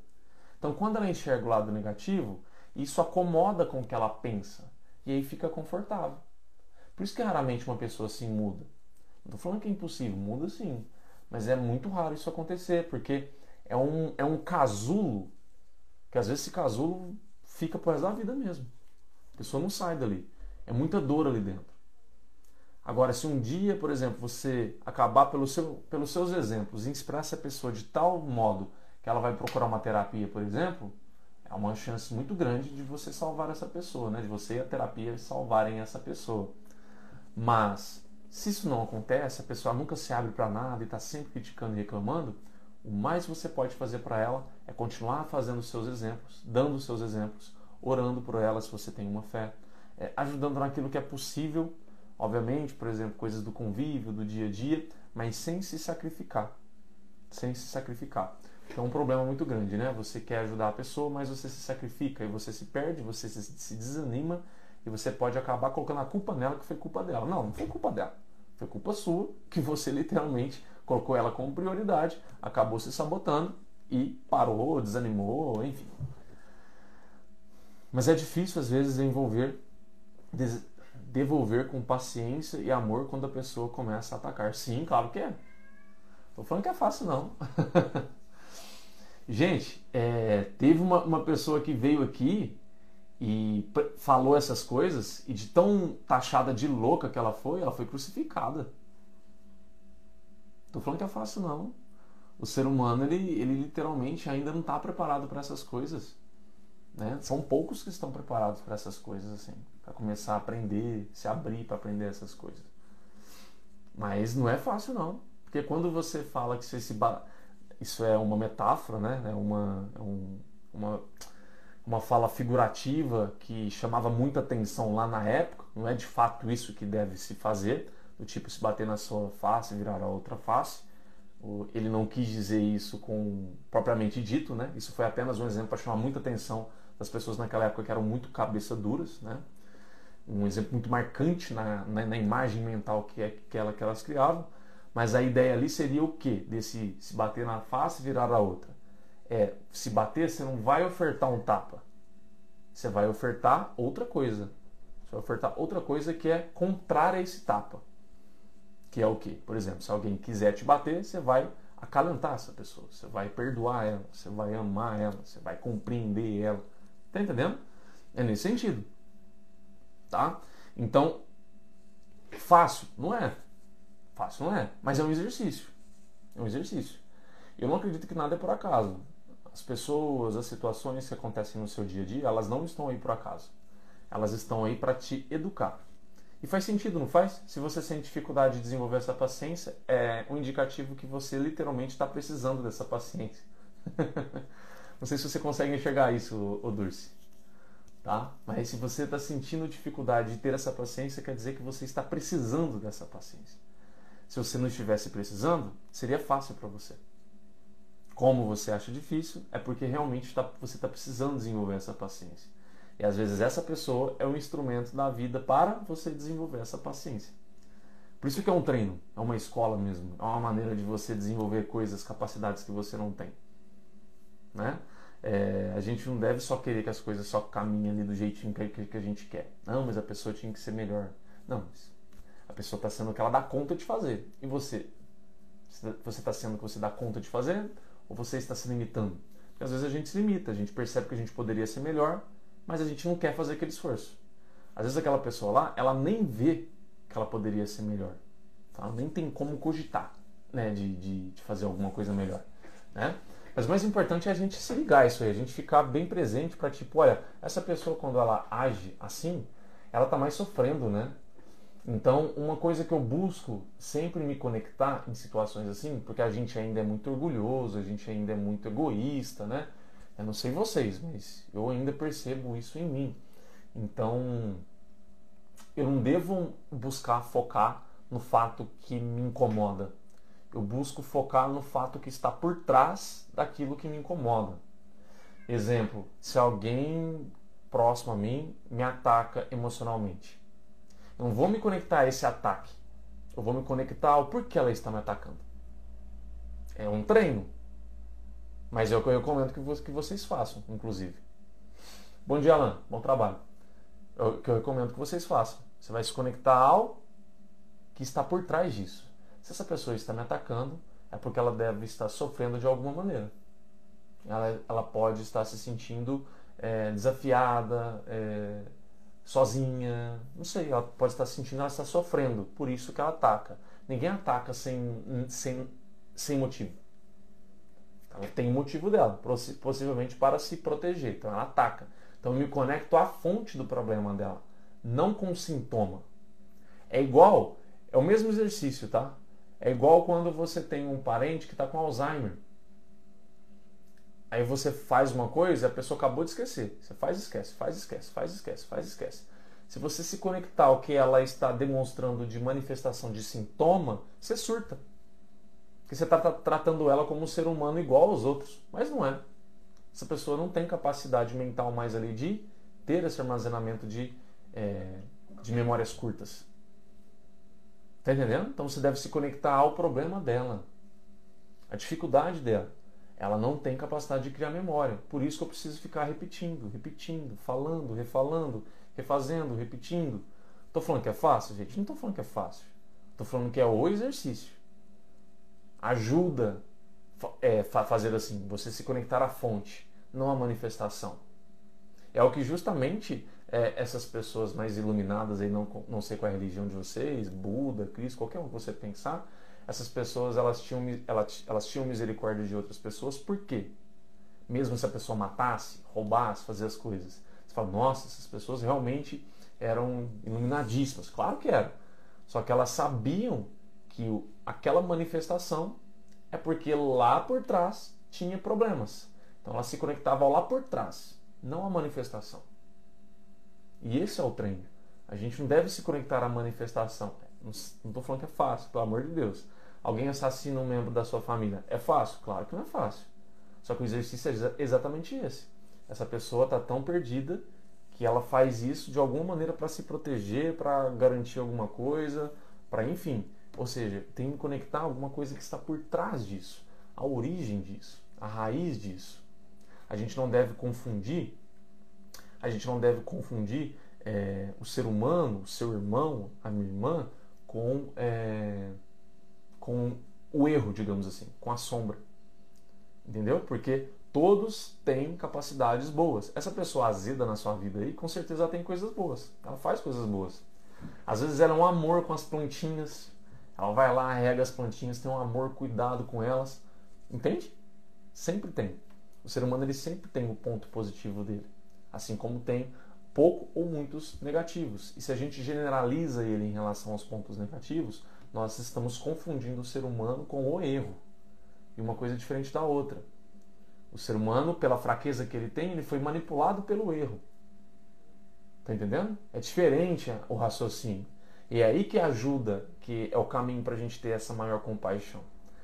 Então quando ela enxerga o lado negativo, isso acomoda com o que ela pensa, e aí fica confortável. Por isso que raramente uma pessoa assim muda. Não estou falando que é impossível, muda sim, mas é muito raro isso acontecer, porque é um, é um casulo, que às vezes esse casulo fica por resto da vida mesmo. A pessoa não sai dali. É muita dor ali dentro. Agora, se um dia, por exemplo, você acabar pelo seu, pelos seus exemplos, inspirar essa pessoa de tal modo que ela vai procurar uma terapia, por exemplo, é uma chance muito grande de você salvar essa pessoa, né? de você e a terapia salvarem essa pessoa. Mas, se isso não acontece, a pessoa nunca se abre para nada e está sempre criticando e reclamando, o mais você pode fazer para ela é continuar fazendo os seus exemplos, dando os seus exemplos, orando por ela se você tem uma fé, é, ajudando naquilo que é possível, obviamente, por exemplo, coisas do convívio, do dia a dia, mas sem se sacrificar. Sem se sacrificar. Então é um problema muito grande, né? Você quer ajudar a pessoa, mas você se sacrifica e você se perde, você se, se desanima e você pode acabar colocando a culpa nela que foi culpa dela. Não, não foi culpa dela. Foi culpa sua que você literalmente colocou ela como prioridade, acabou se sabotando e parou, desanimou, enfim. Mas é difícil às vezes envolver, devolver com paciência e amor quando a pessoa começa a atacar. Sim, claro que é. Tô falando que é fácil não. Gente, é, teve uma, uma pessoa que veio aqui e falou essas coisas e de tão taxada de louca que ela foi, ela foi crucificada. Tô falando que é fácil não. O ser humano, ele, ele literalmente ainda não está preparado para essas coisas. Né? São poucos que estão preparados para essas coisas, assim, para começar a aprender, se abrir para aprender essas coisas. Mas não é fácil não, porque quando você fala que você se ba... isso é uma metáfora, né? É uma, é um, uma uma fala figurativa que chamava muita atenção lá na época. Não é de fato isso que deve se fazer, do tipo se bater na sua face virar a outra face. Ele não quis dizer isso com propriamente dito, né? Isso foi apenas um exemplo para chamar muita atenção das pessoas naquela época que eram muito cabeça duras, né? um exemplo muito marcante na, na, na imagem mental que, é, que, ela, que elas criavam, mas a ideia ali seria o quê? Desse se bater na face e virar a outra. É, se bater, você não vai ofertar um tapa. Você vai ofertar outra coisa. Você vai ofertar outra coisa que é contrária a esse tapa. Que é o quê? Por exemplo, se alguém quiser te bater, você vai acalentar essa pessoa. Você vai perdoar ela. Você vai amar ela. Você vai compreender ela. Tá entendendo? É nesse sentido. Tá? Então, fácil, não é? Fácil não é, mas é um exercício. É um exercício. Eu não acredito que nada é por acaso. As pessoas, as situações que acontecem no seu dia a dia, elas não estão aí por acaso. Elas estão aí para te educar. E faz sentido, não faz? Se você sente dificuldade de desenvolver essa paciência, é um indicativo que você literalmente está precisando dessa paciência. não sei se você consegue enxergar isso, Odurce tá? Mas se você está sentindo dificuldade de ter essa paciência, quer dizer que você está precisando dessa paciência. Se você não estivesse precisando, seria fácil para você. Como você acha difícil, é porque realmente tá, você está precisando desenvolver essa paciência. E às vezes essa pessoa é um instrumento da vida para você desenvolver essa paciência. Por isso que é um treino, é uma escola mesmo, é uma maneira de você desenvolver coisas, capacidades que você não tem. Né? É, a gente não deve só querer que as coisas só caminhem ali do jeitinho que, que, a gente quer. Não, mas a pessoa tinha que ser melhor. Não, a pessoa está sendo o que ela dá conta de fazer. E você? Você está sendo o que você dá conta de fazer? Ou você está se limitando? Porque às vezes a gente se limita, a gente percebe que a gente poderia ser melhor, mas a gente não quer fazer aquele esforço. Às vezes aquela pessoa lá, ela nem vê que ela poderia ser melhor. Ela nem tem como cogitar né, de, de, de fazer alguma coisa melhor. Né? Mas o mais importante é a gente se ligar isso aí, a gente ficar bem presente para tipo, olha, essa pessoa quando ela age assim, ela está mais sofrendo, né? Então, uma coisa que eu busco sempre me conectar em situações assim, porque a gente ainda é muito orgulhoso, a gente ainda é muito egoísta, né? Eu não sei vocês, mas eu ainda percebo isso em mim. Então, eu não devo buscar focar no fato que me incomoda eu busco focar no fato que está por trás daquilo que me incomoda. Exemplo, se alguém próximo a mim me ataca emocionalmente. Eu não vou me conectar a esse ataque. Eu vou me conectar ao porquê ela está me atacando. É um treino. Mas é o que eu recomendo que vocês façam, inclusive. Bom dia, Alan. Bom trabalho. É o que eu recomendo que vocês façam. Você vai se conectar ao que está por trás disso. Se essa pessoa está me atacando, é porque ela deve estar sofrendo de alguma maneira. Ela, ela pode estar se sentindo é, desafiada, é, sozinha, não sei, ela pode estar se sentindo, ela está sofrendo, por isso que ela ataca. Ninguém ataca sem, sem, sem motivo. Ela tem um motivo dela, possivelmente para se proteger, então ela ataca. Então eu me conecto à fonte do problema dela, não com o sintoma. É igual, é o mesmo exercício, tá? É igual quando você tem um parente que está com Alzheimer. Aí você faz uma coisa a pessoa acabou de esquecer. Você faz, esquece, faz, esquece, faz, esquece, faz, esquece. Se você se conectar ao que ela está demonstrando de manifestação de sintoma, você surta. Porque você está tratando ela como um ser humano igual aos outros. Mas não é. Essa pessoa não tem capacidade mental mais ali de ter esse armazenamento de, é, de memórias curtas. Tá entendendo? Então você deve se conectar ao problema dela, a dificuldade dela. Ela não tem capacidade de criar memória. Por isso que eu preciso ficar repetindo, repetindo, falando, refalando, refazendo, repetindo. Estou falando que é fácil, gente? Não estou falando que é fácil. Estou falando que é o exercício. Ajuda é, fazer assim, você se conectar à fonte, não à manifestação. É o que justamente é, essas pessoas mais iluminadas, aí não, não sei qual é a religião de vocês, Buda, Cristo, qualquer um que você pensar, essas pessoas elas tinham, elas, elas tinham misericórdia de outras pessoas, por quê? Mesmo se a pessoa matasse, roubasse, fazia as coisas. Você fala, nossa, essas pessoas realmente eram iluminadíssimas. Claro que eram. Só que elas sabiam que aquela manifestação é porque lá por trás tinha problemas. Então elas se conectavam lá por trás, não a manifestação. E esse é o treino. A gente não deve se conectar à manifestação. Não estou falando que é fácil, pelo amor de Deus. Alguém assassina um membro da sua família. É fácil? Claro que não é fácil. Só que o exercício é exatamente esse. Essa pessoa está tão perdida que ela faz isso de alguma maneira para se proteger, para garantir alguma coisa, para enfim. Ou seja, tem que conectar alguma coisa que está por trás disso, a origem disso, a raiz disso. A gente não deve confundir, a gente não deve confundir é, o ser humano, o seu irmão, a minha irmã, com, é, com o erro, digamos assim, com a sombra. Entendeu? Porque todos têm capacidades boas. Essa pessoa azeda na sua vida aí, com certeza ela tem coisas boas. Ela faz coisas boas. Às vezes ela é um amor com as plantinhas. Ela vai lá, rega as plantinhas, tem um amor, cuidado com elas. Entende? Sempre tem. O ser humano ele sempre tem o ponto positivo dele. Assim como tem pouco ou muitos negativos. E se a gente generaliza ele em relação aos pontos negativos, nós estamos confundindo o ser humano com o erro. E uma coisa é diferente da outra. O ser humano, pela fraqueza que ele tem, ele foi manipulado pelo erro. Tá entendendo? É diferente o raciocínio. E é aí que ajuda, que é o caminho para a gente ter essa maior compaixão.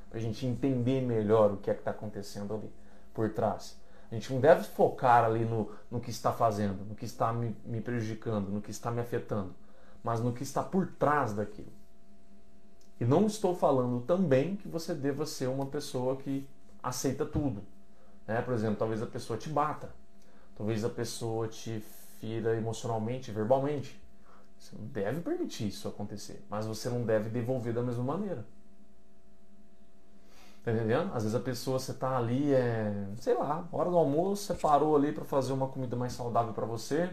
Para a gente entender melhor o que é que está acontecendo ali por trás. A gente não deve focar ali no, no que está fazendo, no que está me, me prejudicando, no que está me afetando, mas no que está por trás daquilo. E não estou falando também que você deva ser uma pessoa que aceita tudo. Né? Por exemplo, talvez a pessoa te bata, talvez a pessoa te fira emocionalmente, verbalmente. Você não deve permitir isso acontecer, mas você não deve devolver da mesma maneira. Tá entendendo? Às vezes a pessoa, você tá ali, é, sei lá, hora do almoço, você parou ali para fazer uma comida mais saudável para você,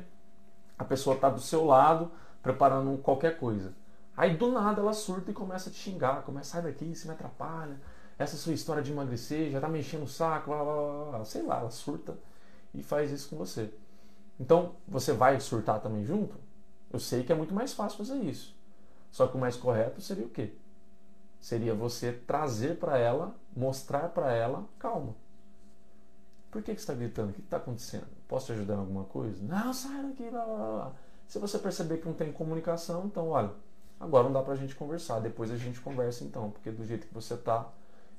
a pessoa tá do seu lado, preparando qualquer coisa. Aí do nada ela surta e começa a te xingar, começa, sai daqui, se me atrapalha, essa sua história de emagrecer já tá mexendo o saco, blá, blá, blá. sei lá, ela surta e faz isso com você. Então, você vai surtar também junto? Eu sei que é muito mais fácil fazer isso. Só que o mais correto seria o quê? Seria você trazer para ela, mostrar para ela, calma. Por que, que você está gritando? O que está acontecendo? Posso te ajudar em alguma coisa? Não, sai daqui, blá, blá, blá. Se você perceber que não tem comunicação, então, olha, agora não dá para a gente conversar. Depois a gente conversa então, porque do jeito que você está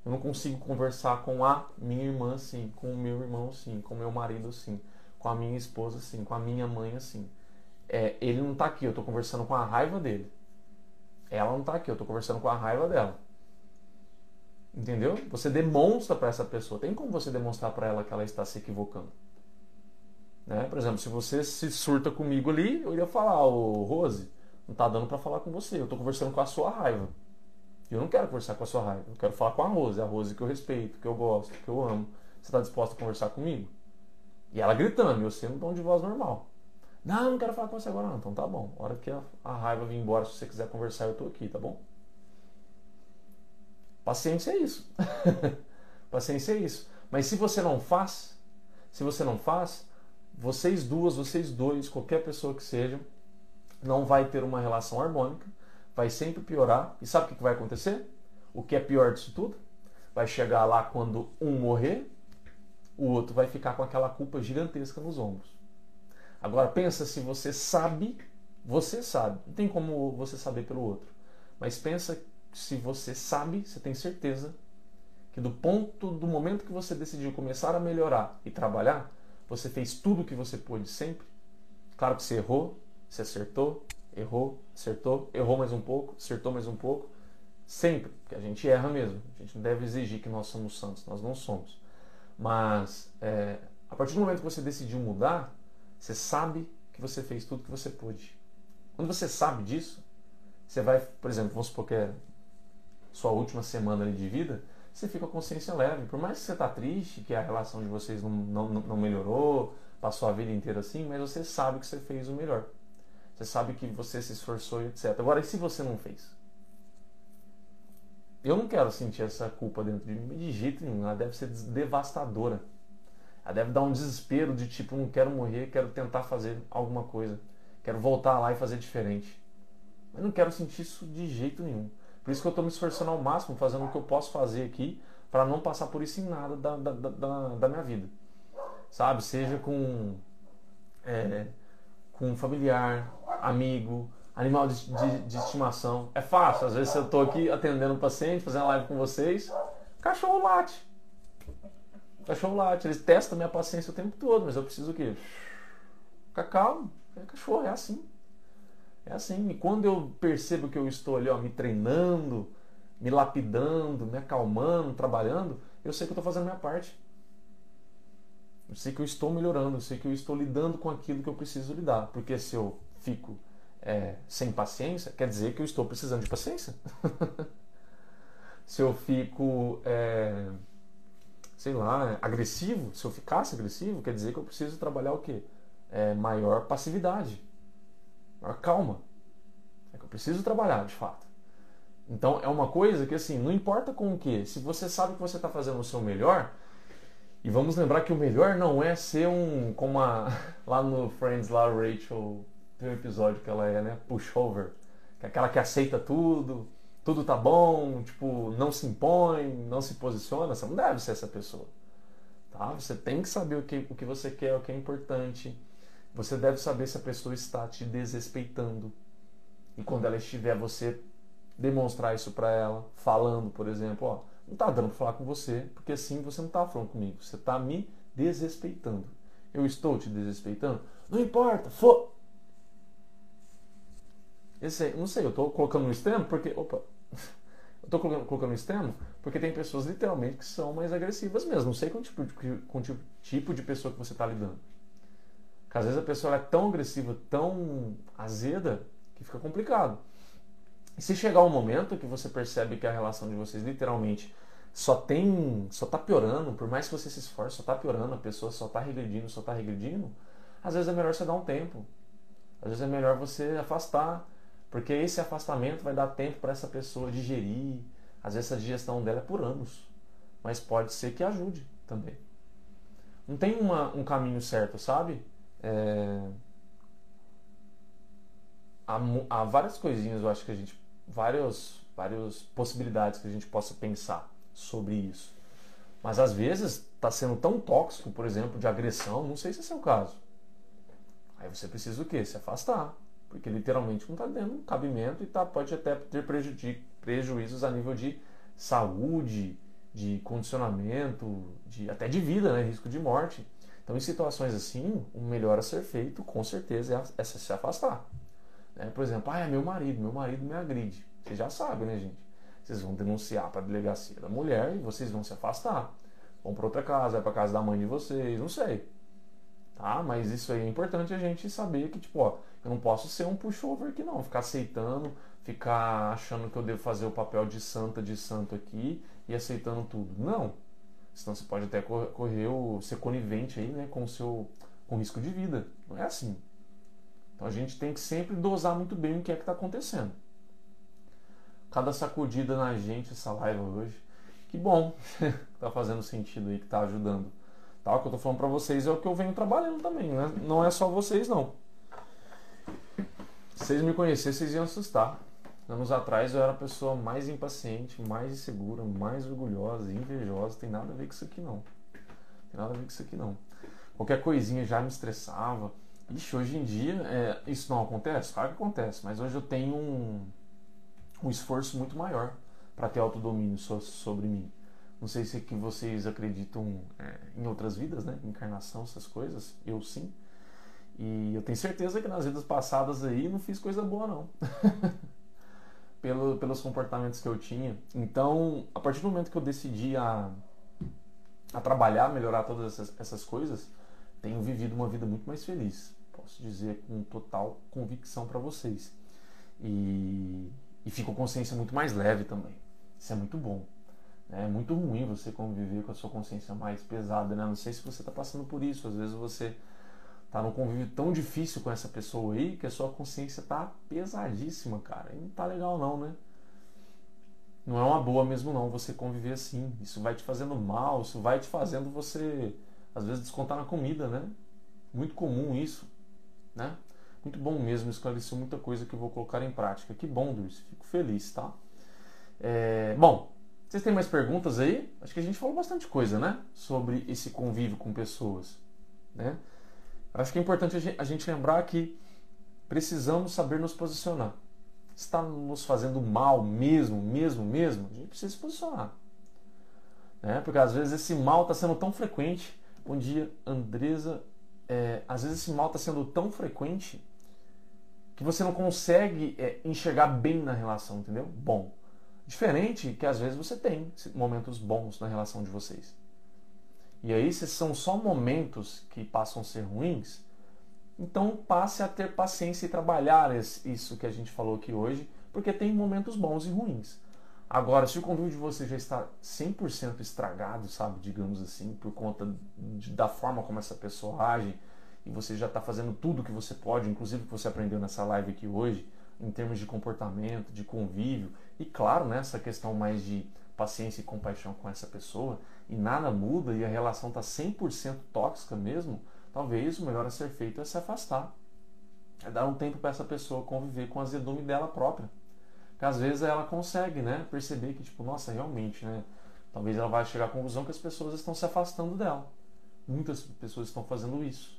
eu não consigo conversar com a minha irmã assim, com o meu irmão assim, com o meu marido assim, com a minha esposa assim, com a minha mãe assim. É, ele não está aqui, eu estou conversando com a raiva dele. Ela não está aqui, eu estou conversando com a raiva dela. Entendeu? Você demonstra para essa pessoa. Tem como você demonstrar para ela que ela está se equivocando? Né? Por exemplo, se você se surta comigo ali, eu iria falar, ô Rose, não está dando para falar com você, eu estou conversando com a sua raiva. Eu não quero conversar com a sua raiva. Eu quero falar com a Rose. A Rose que eu respeito, que eu gosto, que eu amo. Você está disposta a conversar comigo? E ela gritando, e você no tom de voz normal. Não, não quero falar com você agora não. Então tá bom. A hora que a, a raiva vir embora, se você quiser conversar, eu tô aqui, tá bom? Paciência é isso. Paciência é isso. Mas se você não faz, se você não faz, vocês duas, vocês dois, qualquer pessoa que seja, não vai ter uma relação harmônica vai sempre piorar. E sabe o que vai acontecer? O que é pior disso tudo? Vai chegar lá quando um morrer, o outro vai ficar com aquela culpa gigantesca nos ombros. Agora pensa se você sabe, você sabe, não tem como você saber pelo outro. Mas pensa se você sabe, você tem certeza que do ponto do momento que você decidiu começar a melhorar e trabalhar, você fez tudo o que você pôde sempre. Claro que você errou, você acertou, errou, acertou, errou mais um pouco, acertou mais um pouco. Sempre, porque a gente erra mesmo. A gente não deve exigir que nós somos santos, nós não somos. Mas é, a partir do momento que você decidiu mudar, você sabe que você fez tudo que você pôde. Quando você sabe disso, você vai, por exemplo, vamos supor que é sua última semana de vida, você fica com a consciência leve. Por mais que você está triste, que a relação de vocês não, não, não melhorou, passou a vida inteira assim, mas você sabe que você fez o melhor. Você sabe que você se esforçou e etc. Agora, e se você não fez? Eu não quero sentir essa culpa dentro de mim de jeito nenhum. Ela deve ser devastadora. Ela deve dar um desespero de tipo, não quero morrer, quero tentar fazer alguma coisa. Quero voltar lá e fazer diferente. Mas não quero sentir isso de jeito nenhum. Por isso que eu estou me esforçando ao máximo, fazendo o que eu posso fazer aqui, para não passar por isso em nada da, da, da, da minha vida. Sabe? Seja com, é, com familiar, amigo, animal de, de, de, estimação. É fácil, às vezes eu estou aqui atendendo um paciente, fazendo live com vocês, cachorro late. Cachorro late, eles testam minha paciência o tempo todo, mas eu preciso o quê? Fica calmo. É cachorro, é assim. É assim. E quando eu percebo que eu estou ali, ó, me treinando, me lapidando, me acalmando, trabalhando, eu sei que eu estou fazendo a minha parte. Eu sei que eu estou melhorando, eu sei que eu estou lidando com aquilo que eu preciso lidar. Porque se eu fico é, sem paciência, quer dizer que eu estou precisando de paciência. se eu fico, é, sei lá, agressivo, se eu ficasse agressivo, quer dizer que eu preciso trabalhar o quê? É, maior passividade, maior calma. É que eu preciso trabalhar, de fato. Então é uma coisa que assim, não importa com o que, se você sabe que você está fazendo o seu melhor, e vamos lembrar que o melhor não é ser um, como a, lá no Friends, lá Rachel, tem um episódio que ela é, né, pushover, que é aquela que aceita tudo, tudo tá bom, tipo, não se impõe, não se posiciona, você não deve ser essa pessoa. Tá? Você tem que saber o que, o que você quer, o que é importante. Você deve saber se a pessoa está te desrespeitando. E quando ela estiver, você demonstrar isso para ela, falando, por exemplo, ó, não tá dando para falar com você, porque assim você não tá falando comigo, você tá me desrespeitando. Eu estou te desrespeitando? Não importa, for. Esse, não sei, eu estou colocando no extremo porque, opa, eu estou colocando, colocando extremo porque tem pessoas literalmente que são mais agressivas mesmo. Não sei com tipo de, com o tipo de pessoa que você está lidando. Porque às vezes a pessoa é tão agressiva, tão azeda, que fica complicado. E se chegar um momento que você percebe que a relação de vocês literalmente só tem, só tá piorando, por mais que você se esforce, só tá piorando, a pessoa só tá regredindo, só tá regredindo, às vezes é melhor você dar um tempo. Às vezes é melhor você afastar, porque esse afastamento vai dar tempo para essa pessoa digerir. Às vezes a digestão dela é por anos, mas pode ser que ajude também. Não tem uma, um caminho certo, sabe? É... Há, há várias coisinhas, eu acho que a gente várias, várias possibilidades que a gente possa pensar sobre isso. Mas às vezes está sendo tão tóxico, por exemplo, de agressão, não sei se é o caso. Aí você precisa o quê? Se afastar. Porque literalmente não está dando cabimento e tá, pode até ter prejuízos a nível de saúde, de condicionamento, de, até de vida, né? risco de morte. Então, em situações assim, o melhor a ser feito, com certeza, é, é se afastar. Né? Por exemplo, ah, é meu marido, meu marido me agride. Vocês já sabem, né, gente? Vocês vão denunciar para a delegacia da mulher e vocês vão se afastar. Vão para outra casa, vai para casa da mãe de vocês, não sei. Tá? Mas isso aí é importante a gente saber que, tipo, ó, eu não posso ser um pushover aqui não, ficar aceitando, ficar achando que eu devo fazer o papel de santa de santo aqui e aceitando tudo. Não. Senão você pode até correr o ser conivente aí, né, com o seu com risco de vida. Não é assim. Então a gente tem que sempre dosar muito bem o que é que está acontecendo. Cada sacudida na gente, essa live hoje. Que bom está fazendo sentido aí, que está ajudando. Tá? O que eu estou falando para vocês é o que eu venho trabalhando também, né? Não é só vocês, não. Se vocês me conhecessem, vocês iam assustar. Anos atrás eu era a pessoa mais impaciente, mais insegura, mais orgulhosa, invejosa. Tem nada a ver com isso aqui, não. Tem nada a ver com isso aqui, não. Qualquer coisinha já me estressava Ixi, hoje em dia é, isso não acontece? Claro que acontece, mas hoje eu tenho um, um esforço muito maior para ter autodomínio so, sobre mim. Não sei se é que vocês acreditam é, em outras vidas, né? Encarnação, essas coisas. Eu sim. E eu tenho certeza que nas vidas passadas aí não fiz coisa boa, não. Pelo, pelos comportamentos que eu tinha. Então, a partir do momento que eu decidi a, a trabalhar, melhorar todas essas, essas coisas, tenho vivido uma vida muito mais feliz posso dizer com total convicção para vocês. E, e fico com consciência muito mais leve também. Isso é muito bom. É muito ruim você conviver com a sua consciência mais pesada, né? Não sei se você está passando por isso. Às vezes você está num convívio tão difícil com essa pessoa aí que a sua consciência está pesadíssima, cara. E não tá legal não, né? Não é uma boa mesmo não você conviver assim. Isso vai te fazendo mal, isso vai te fazendo você às vezes descontar na comida, né? Muito comum isso. Né? Muito bom mesmo, esclareceu muita coisa que eu vou colocar em prática. Que bom, Dulce, fico feliz, tá? É, bom, vocês têm mais perguntas aí? Acho que a gente falou bastante coisa, né? Sobre esse convívio com pessoas, né? Acho que é importante a gente lembrar que precisamos saber nos posicionar. Está nos fazendo mal mesmo, mesmo, mesmo? A gente precisa se posicionar. Né? Porque às vezes esse mal está sendo tão frequente. Bom dia, Andresa é, às vezes esse mal está sendo tão frequente que você não consegue é, enxergar bem na relação, entendeu? Bom. Diferente que às vezes você tem momentos bons na relação de vocês. E aí, se são só momentos que passam a ser ruins, então passe a ter paciência e trabalhar isso que a gente falou aqui hoje, porque tem momentos bons e ruins. Agora, se o convívio de você já está 100% estragado, sabe, digamos assim, por conta de, da forma como essa pessoa age, e você já está fazendo tudo que você pode, inclusive que você aprendeu nessa live aqui hoje, em termos de comportamento, de convívio, e claro, né, essa questão mais de paciência e compaixão com essa pessoa, e nada muda e a relação está 100% tóxica mesmo, talvez o melhor a ser feito é se afastar. É dar um tempo para essa pessoa conviver com a azedume dela própria que às vezes ela consegue, né, perceber que tipo, nossa, realmente, né, talvez ela vai chegar à conclusão que as pessoas estão se afastando dela. Muitas pessoas estão fazendo isso.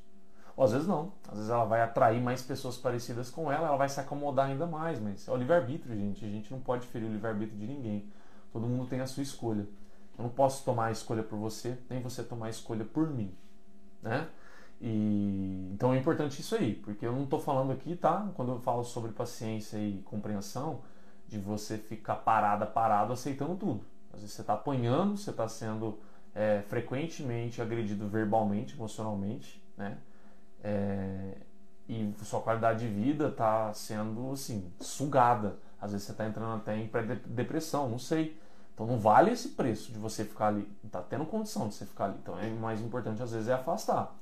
Ou às vezes não. Às vezes ela vai atrair mais pessoas parecidas com ela, ela vai se acomodar ainda mais, mas é o livre-arbítrio, gente. A gente não pode ferir o livre-arbítrio de ninguém. Todo mundo tem a sua escolha. Eu não posso tomar a escolha por você, nem você tomar a escolha por mim, né? E então é importante isso aí, porque eu não estou falando aqui, tá? Quando eu falo sobre paciência e compreensão, de você ficar parada, parado, aceitando tudo. Às vezes você está apanhando, você está sendo é, frequentemente agredido verbalmente, emocionalmente, né? É, e sua qualidade de vida está sendo assim sugada. Às vezes você está entrando até em pré-depressão, não sei. Então não vale esse preço de você ficar ali. Está tendo condição de você ficar ali. Então é mais importante às vezes é afastar.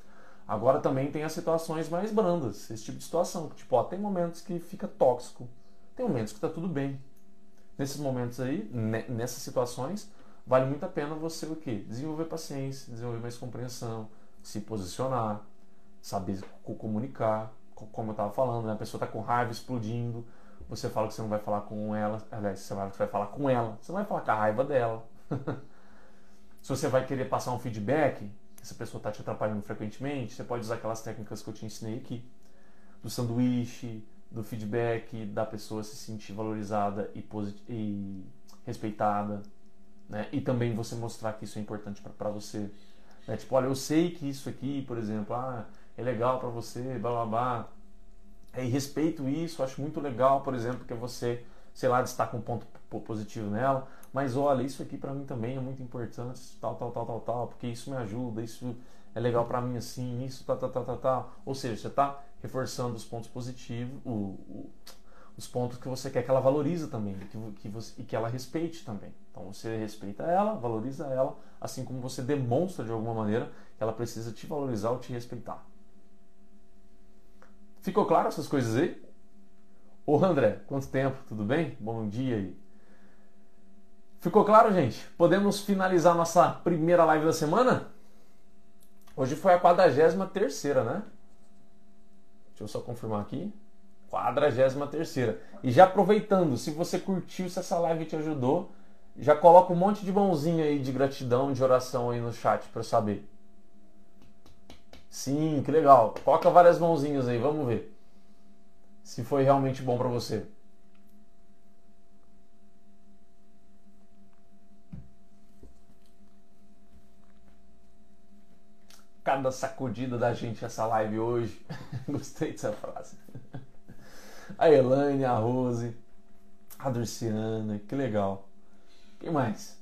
Agora também tem as situações mais brandas, esse tipo de situação. Tipo, ó, tem momentos que fica tóxico, tem momentos que está tudo bem. Nesses momentos aí, nessas situações, vale muito a pena você o quê? Desenvolver paciência, desenvolver mais compreensão, se posicionar, saber comunicar, como eu estava falando, né? a pessoa está com raiva explodindo, você fala que você não vai falar com ela, aliás, você vai falar com ela, você não vai falar com a raiva dela. se você vai querer passar um feedback, essa pessoa está te atrapalhando frequentemente, você pode usar aquelas técnicas que eu te ensinei aqui, do sanduíche, do feedback, da pessoa se sentir valorizada e, e respeitada, né? E também você mostrar que isso é importante para você. Né? Tipo, olha, eu sei que isso aqui, por exemplo, ah, é legal para você, blá blá blá. É, e respeito isso, acho muito legal, por exemplo, que você, sei lá, destaca um ponto positivo nela, mas olha, isso aqui para mim também é muito importante, tal, tal, tal, tal, tal, porque isso me ajuda, isso é legal para mim assim, isso, tal, tal, tal, tal, tal. Ou seja, você está reforçando os pontos positivos, o, o, os pontos que você quer que ela valorize também que, que você, e que ela respeite também. Então você respeita ela, valoriza ela, assim como você demonstra de alguma maneira que ela precisa te valorizar ou te respeitar. Ficou claro essas coisas aí? Ô André, quanto tempo? Tudo bem? Bom dia aí. Ficou claro, gente? Podemos finalizar nossa primeira live da semana? Hoje foi a 43 terceira, né? Deixa eu só confirmar aqui. 43 terceira. E já aproveitando, se você curtiu, se essa live te ajudou, já coloca um monte de mãozinha aí de gratidão, de oração aí no chat para saber. Sim, que legal. Coloca várias mãozinhas aí, vamos ver. Se foi realmente bom para você. cada sacudida da gente essa live hoje. Gostei dessa frase. A Elaine, a Rose, a Durciana, que legal. Quem mais?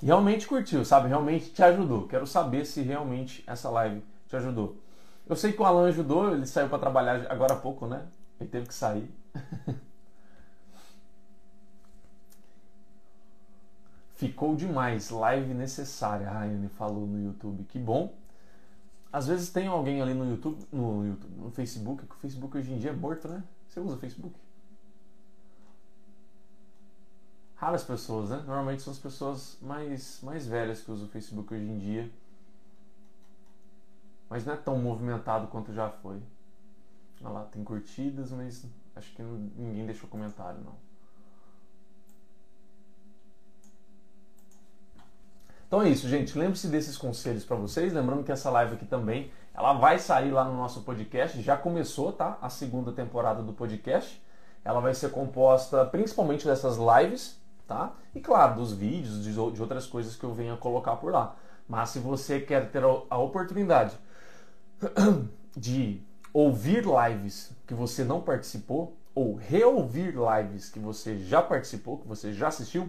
Realmente curtiu, sabe? Realmente te ajudou. Quero saber se realmente essa live te ajudou. Eu sei que o Alan ajudou, ele saiu para trabalhar agora há pouco, né? Ele teve que sair. Ficou demais, live necessária. A Ayane falou no YouTube. Que bom às vezes tem alguém ali no YouTube, no YouTube, no Facebook, que o Facebook hoje em dia é morto, né? Você usa Facebook? Raras pessoas, né? Normalmente são as pessoas mais, mais velhas que usam o Facebook hoje em dia. Mas não é tão movimentado quanto já foi. Olha lá, tem curtidas, mas acho que ninguém deixou comentário, não. Então é isso, gente. Lembre-se desses conselhos para vocês. Lembrando que essa live aqui também, ela vai sair lá no nosso podcast. Já começou, tá? A segunda temporada do podcast. Ela vai ser composta principalmente dessas lives, tá? E claro, dos vídeos, de outras coisas que eu venha colocar por lá. Mas se você quer ter a oportunidade de ouvir lives que você não participou ou reouvir lives que você já participou, que você já assistiu,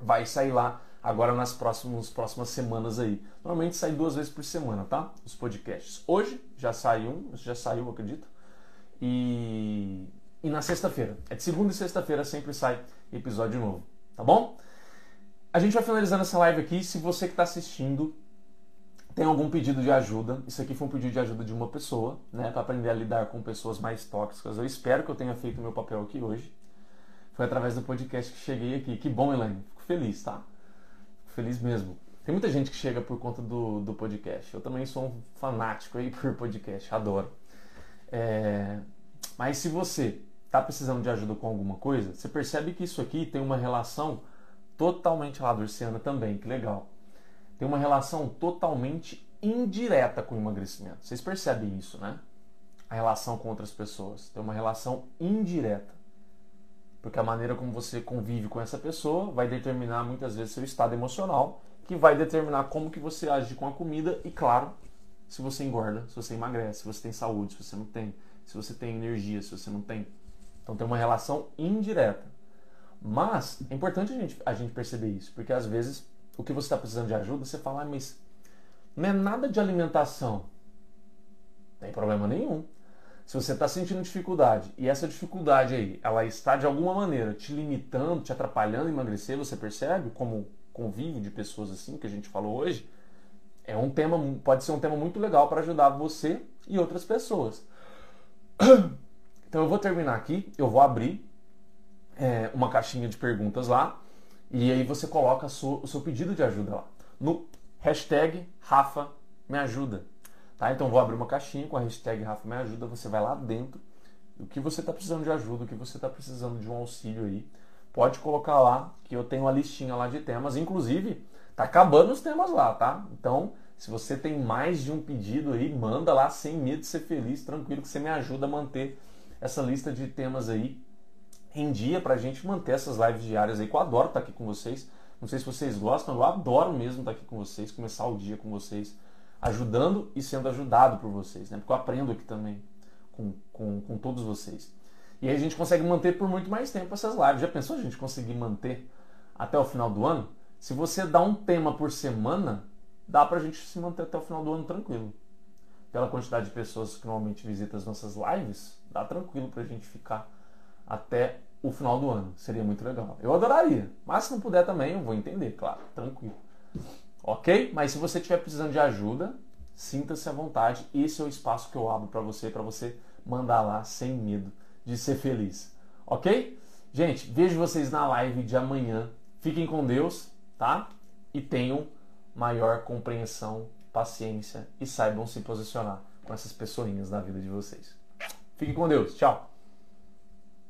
vai sair lá agora nas próximas, próximas semanas aí. Normalmente sai duas vezes por semana, tá? Os podcasts. Hoje já saiu um, já saiu, acredito. E, e na sexta-feira. É de segunda e sexta-feira sempre sai episódio novo, tá bom? A gente vai finalizando essa live aqui. Se você que está assistindo tem algum pedido de ajuda, isso aqui foi um pedido de ajuda de uma pessoa, né, para aprender a lidar com pessoas mais tóxicas. Eu espero que eu tenha feito o meu papel aqui hoje. Foi através do podcast que cheguei aqui. Que bom, Elaine. Fico feliz, tá? Fico feliz mesmo. Tem muita gente que chega por conta do, do podcast. Eu também sou um fanático aí por podcast, adoro. É... Mas se você está precisando de ajuda com alguma coisa, você percebe que isso aqui tem uma relação totalmente lá do Ursiana também, que legal tem uma relação totalmente indireta com o emagrecimento. Vocês percebem isso, né? A relação com outras pessoas tem uma relação indireta. Porque a maneira como você convive com essa pessoa vai determinar muitas vezes seu estado emocional, que vai determinar como que você age com a comida e, claro, se você engorda, se você emagrece, se você tem saúde, se você não tem, se você tem energia, se você não tem. Então tem uma relação indireta. Mas é importante a gente, a gente perceber isso, porque às vezes o que você está precisando de ajuda, você fala, ah, mas não é nada de alimentação. Não tem problema nenhum. Se você está sentindo dificuldade e essa dificuldade aí, ela está de alguma maneira te limitando, te atrapalhando em emagrecer, você percebe como convívio de pessoas assim que a gente falou hoje, é um tema, pode ser um tema muito legal para ajudar você e outras pessoas. Então eu vou terminar aqui, eu vou abrir é, uma caixinha de perguntas lá e aí você coloca o seu pedido de ajuda lá. No hashtag Rafa me ajuda. Tá? Então vou abrir uma caixinha com a hashtag Rafa me ajuda. Você vai lá dentro. O que você está precisando de ajuda, o que você está precisando de um auxílio aí. Pode colocar lá, que eu tenho uma listinha lá de temas. Inclusive, tá acabando os temas lá, tá? Então, se você tem mais de um pedido aí, manda lá sem medo de ser feliz, tranquilo, que você me ajuda a manter essa lista de temas aí em dia para a gente manter essas lives diárias aí, que eu adoro estar tá aqui com vocês. Não sei se vocês gostam, eu adoro mesmo estar tá aqui com vocês, começar o dia com vocês, ajudando e sendo ajudado por vocês, né? Porque eu aprendo aqui também com, com, com todos vocês. E aí a gente consegue manter por muito mais tempo essas lives. Já pensou a gente conseguir manter até o final do ano? Se você dá um tema por semana, dá pra gente se manter até o final do ano tranquilo. Pela quantidade de pessoas que normalmente visitam as nossas lives, dá tranquilo pra gente ficar até o final do ano. Seria muito legal. Eu adoraria. Mas se não puder também, eu vou entender, claro. Tranquilo. Ok? Mas se você estiver precisando de ajuda, sinta-se à vontade. Esse é o espaço que eu abro para você, para você mandar lá sem medo de ser feliz. Ok? Gente, vejo vocês na live de amanhã. Fiquem com Deus, tá? E tenham maior compreensão, paciência e saibam se posicionar com essas pessoinhas na vida de vocês. Fiquem com Deus. Tchau.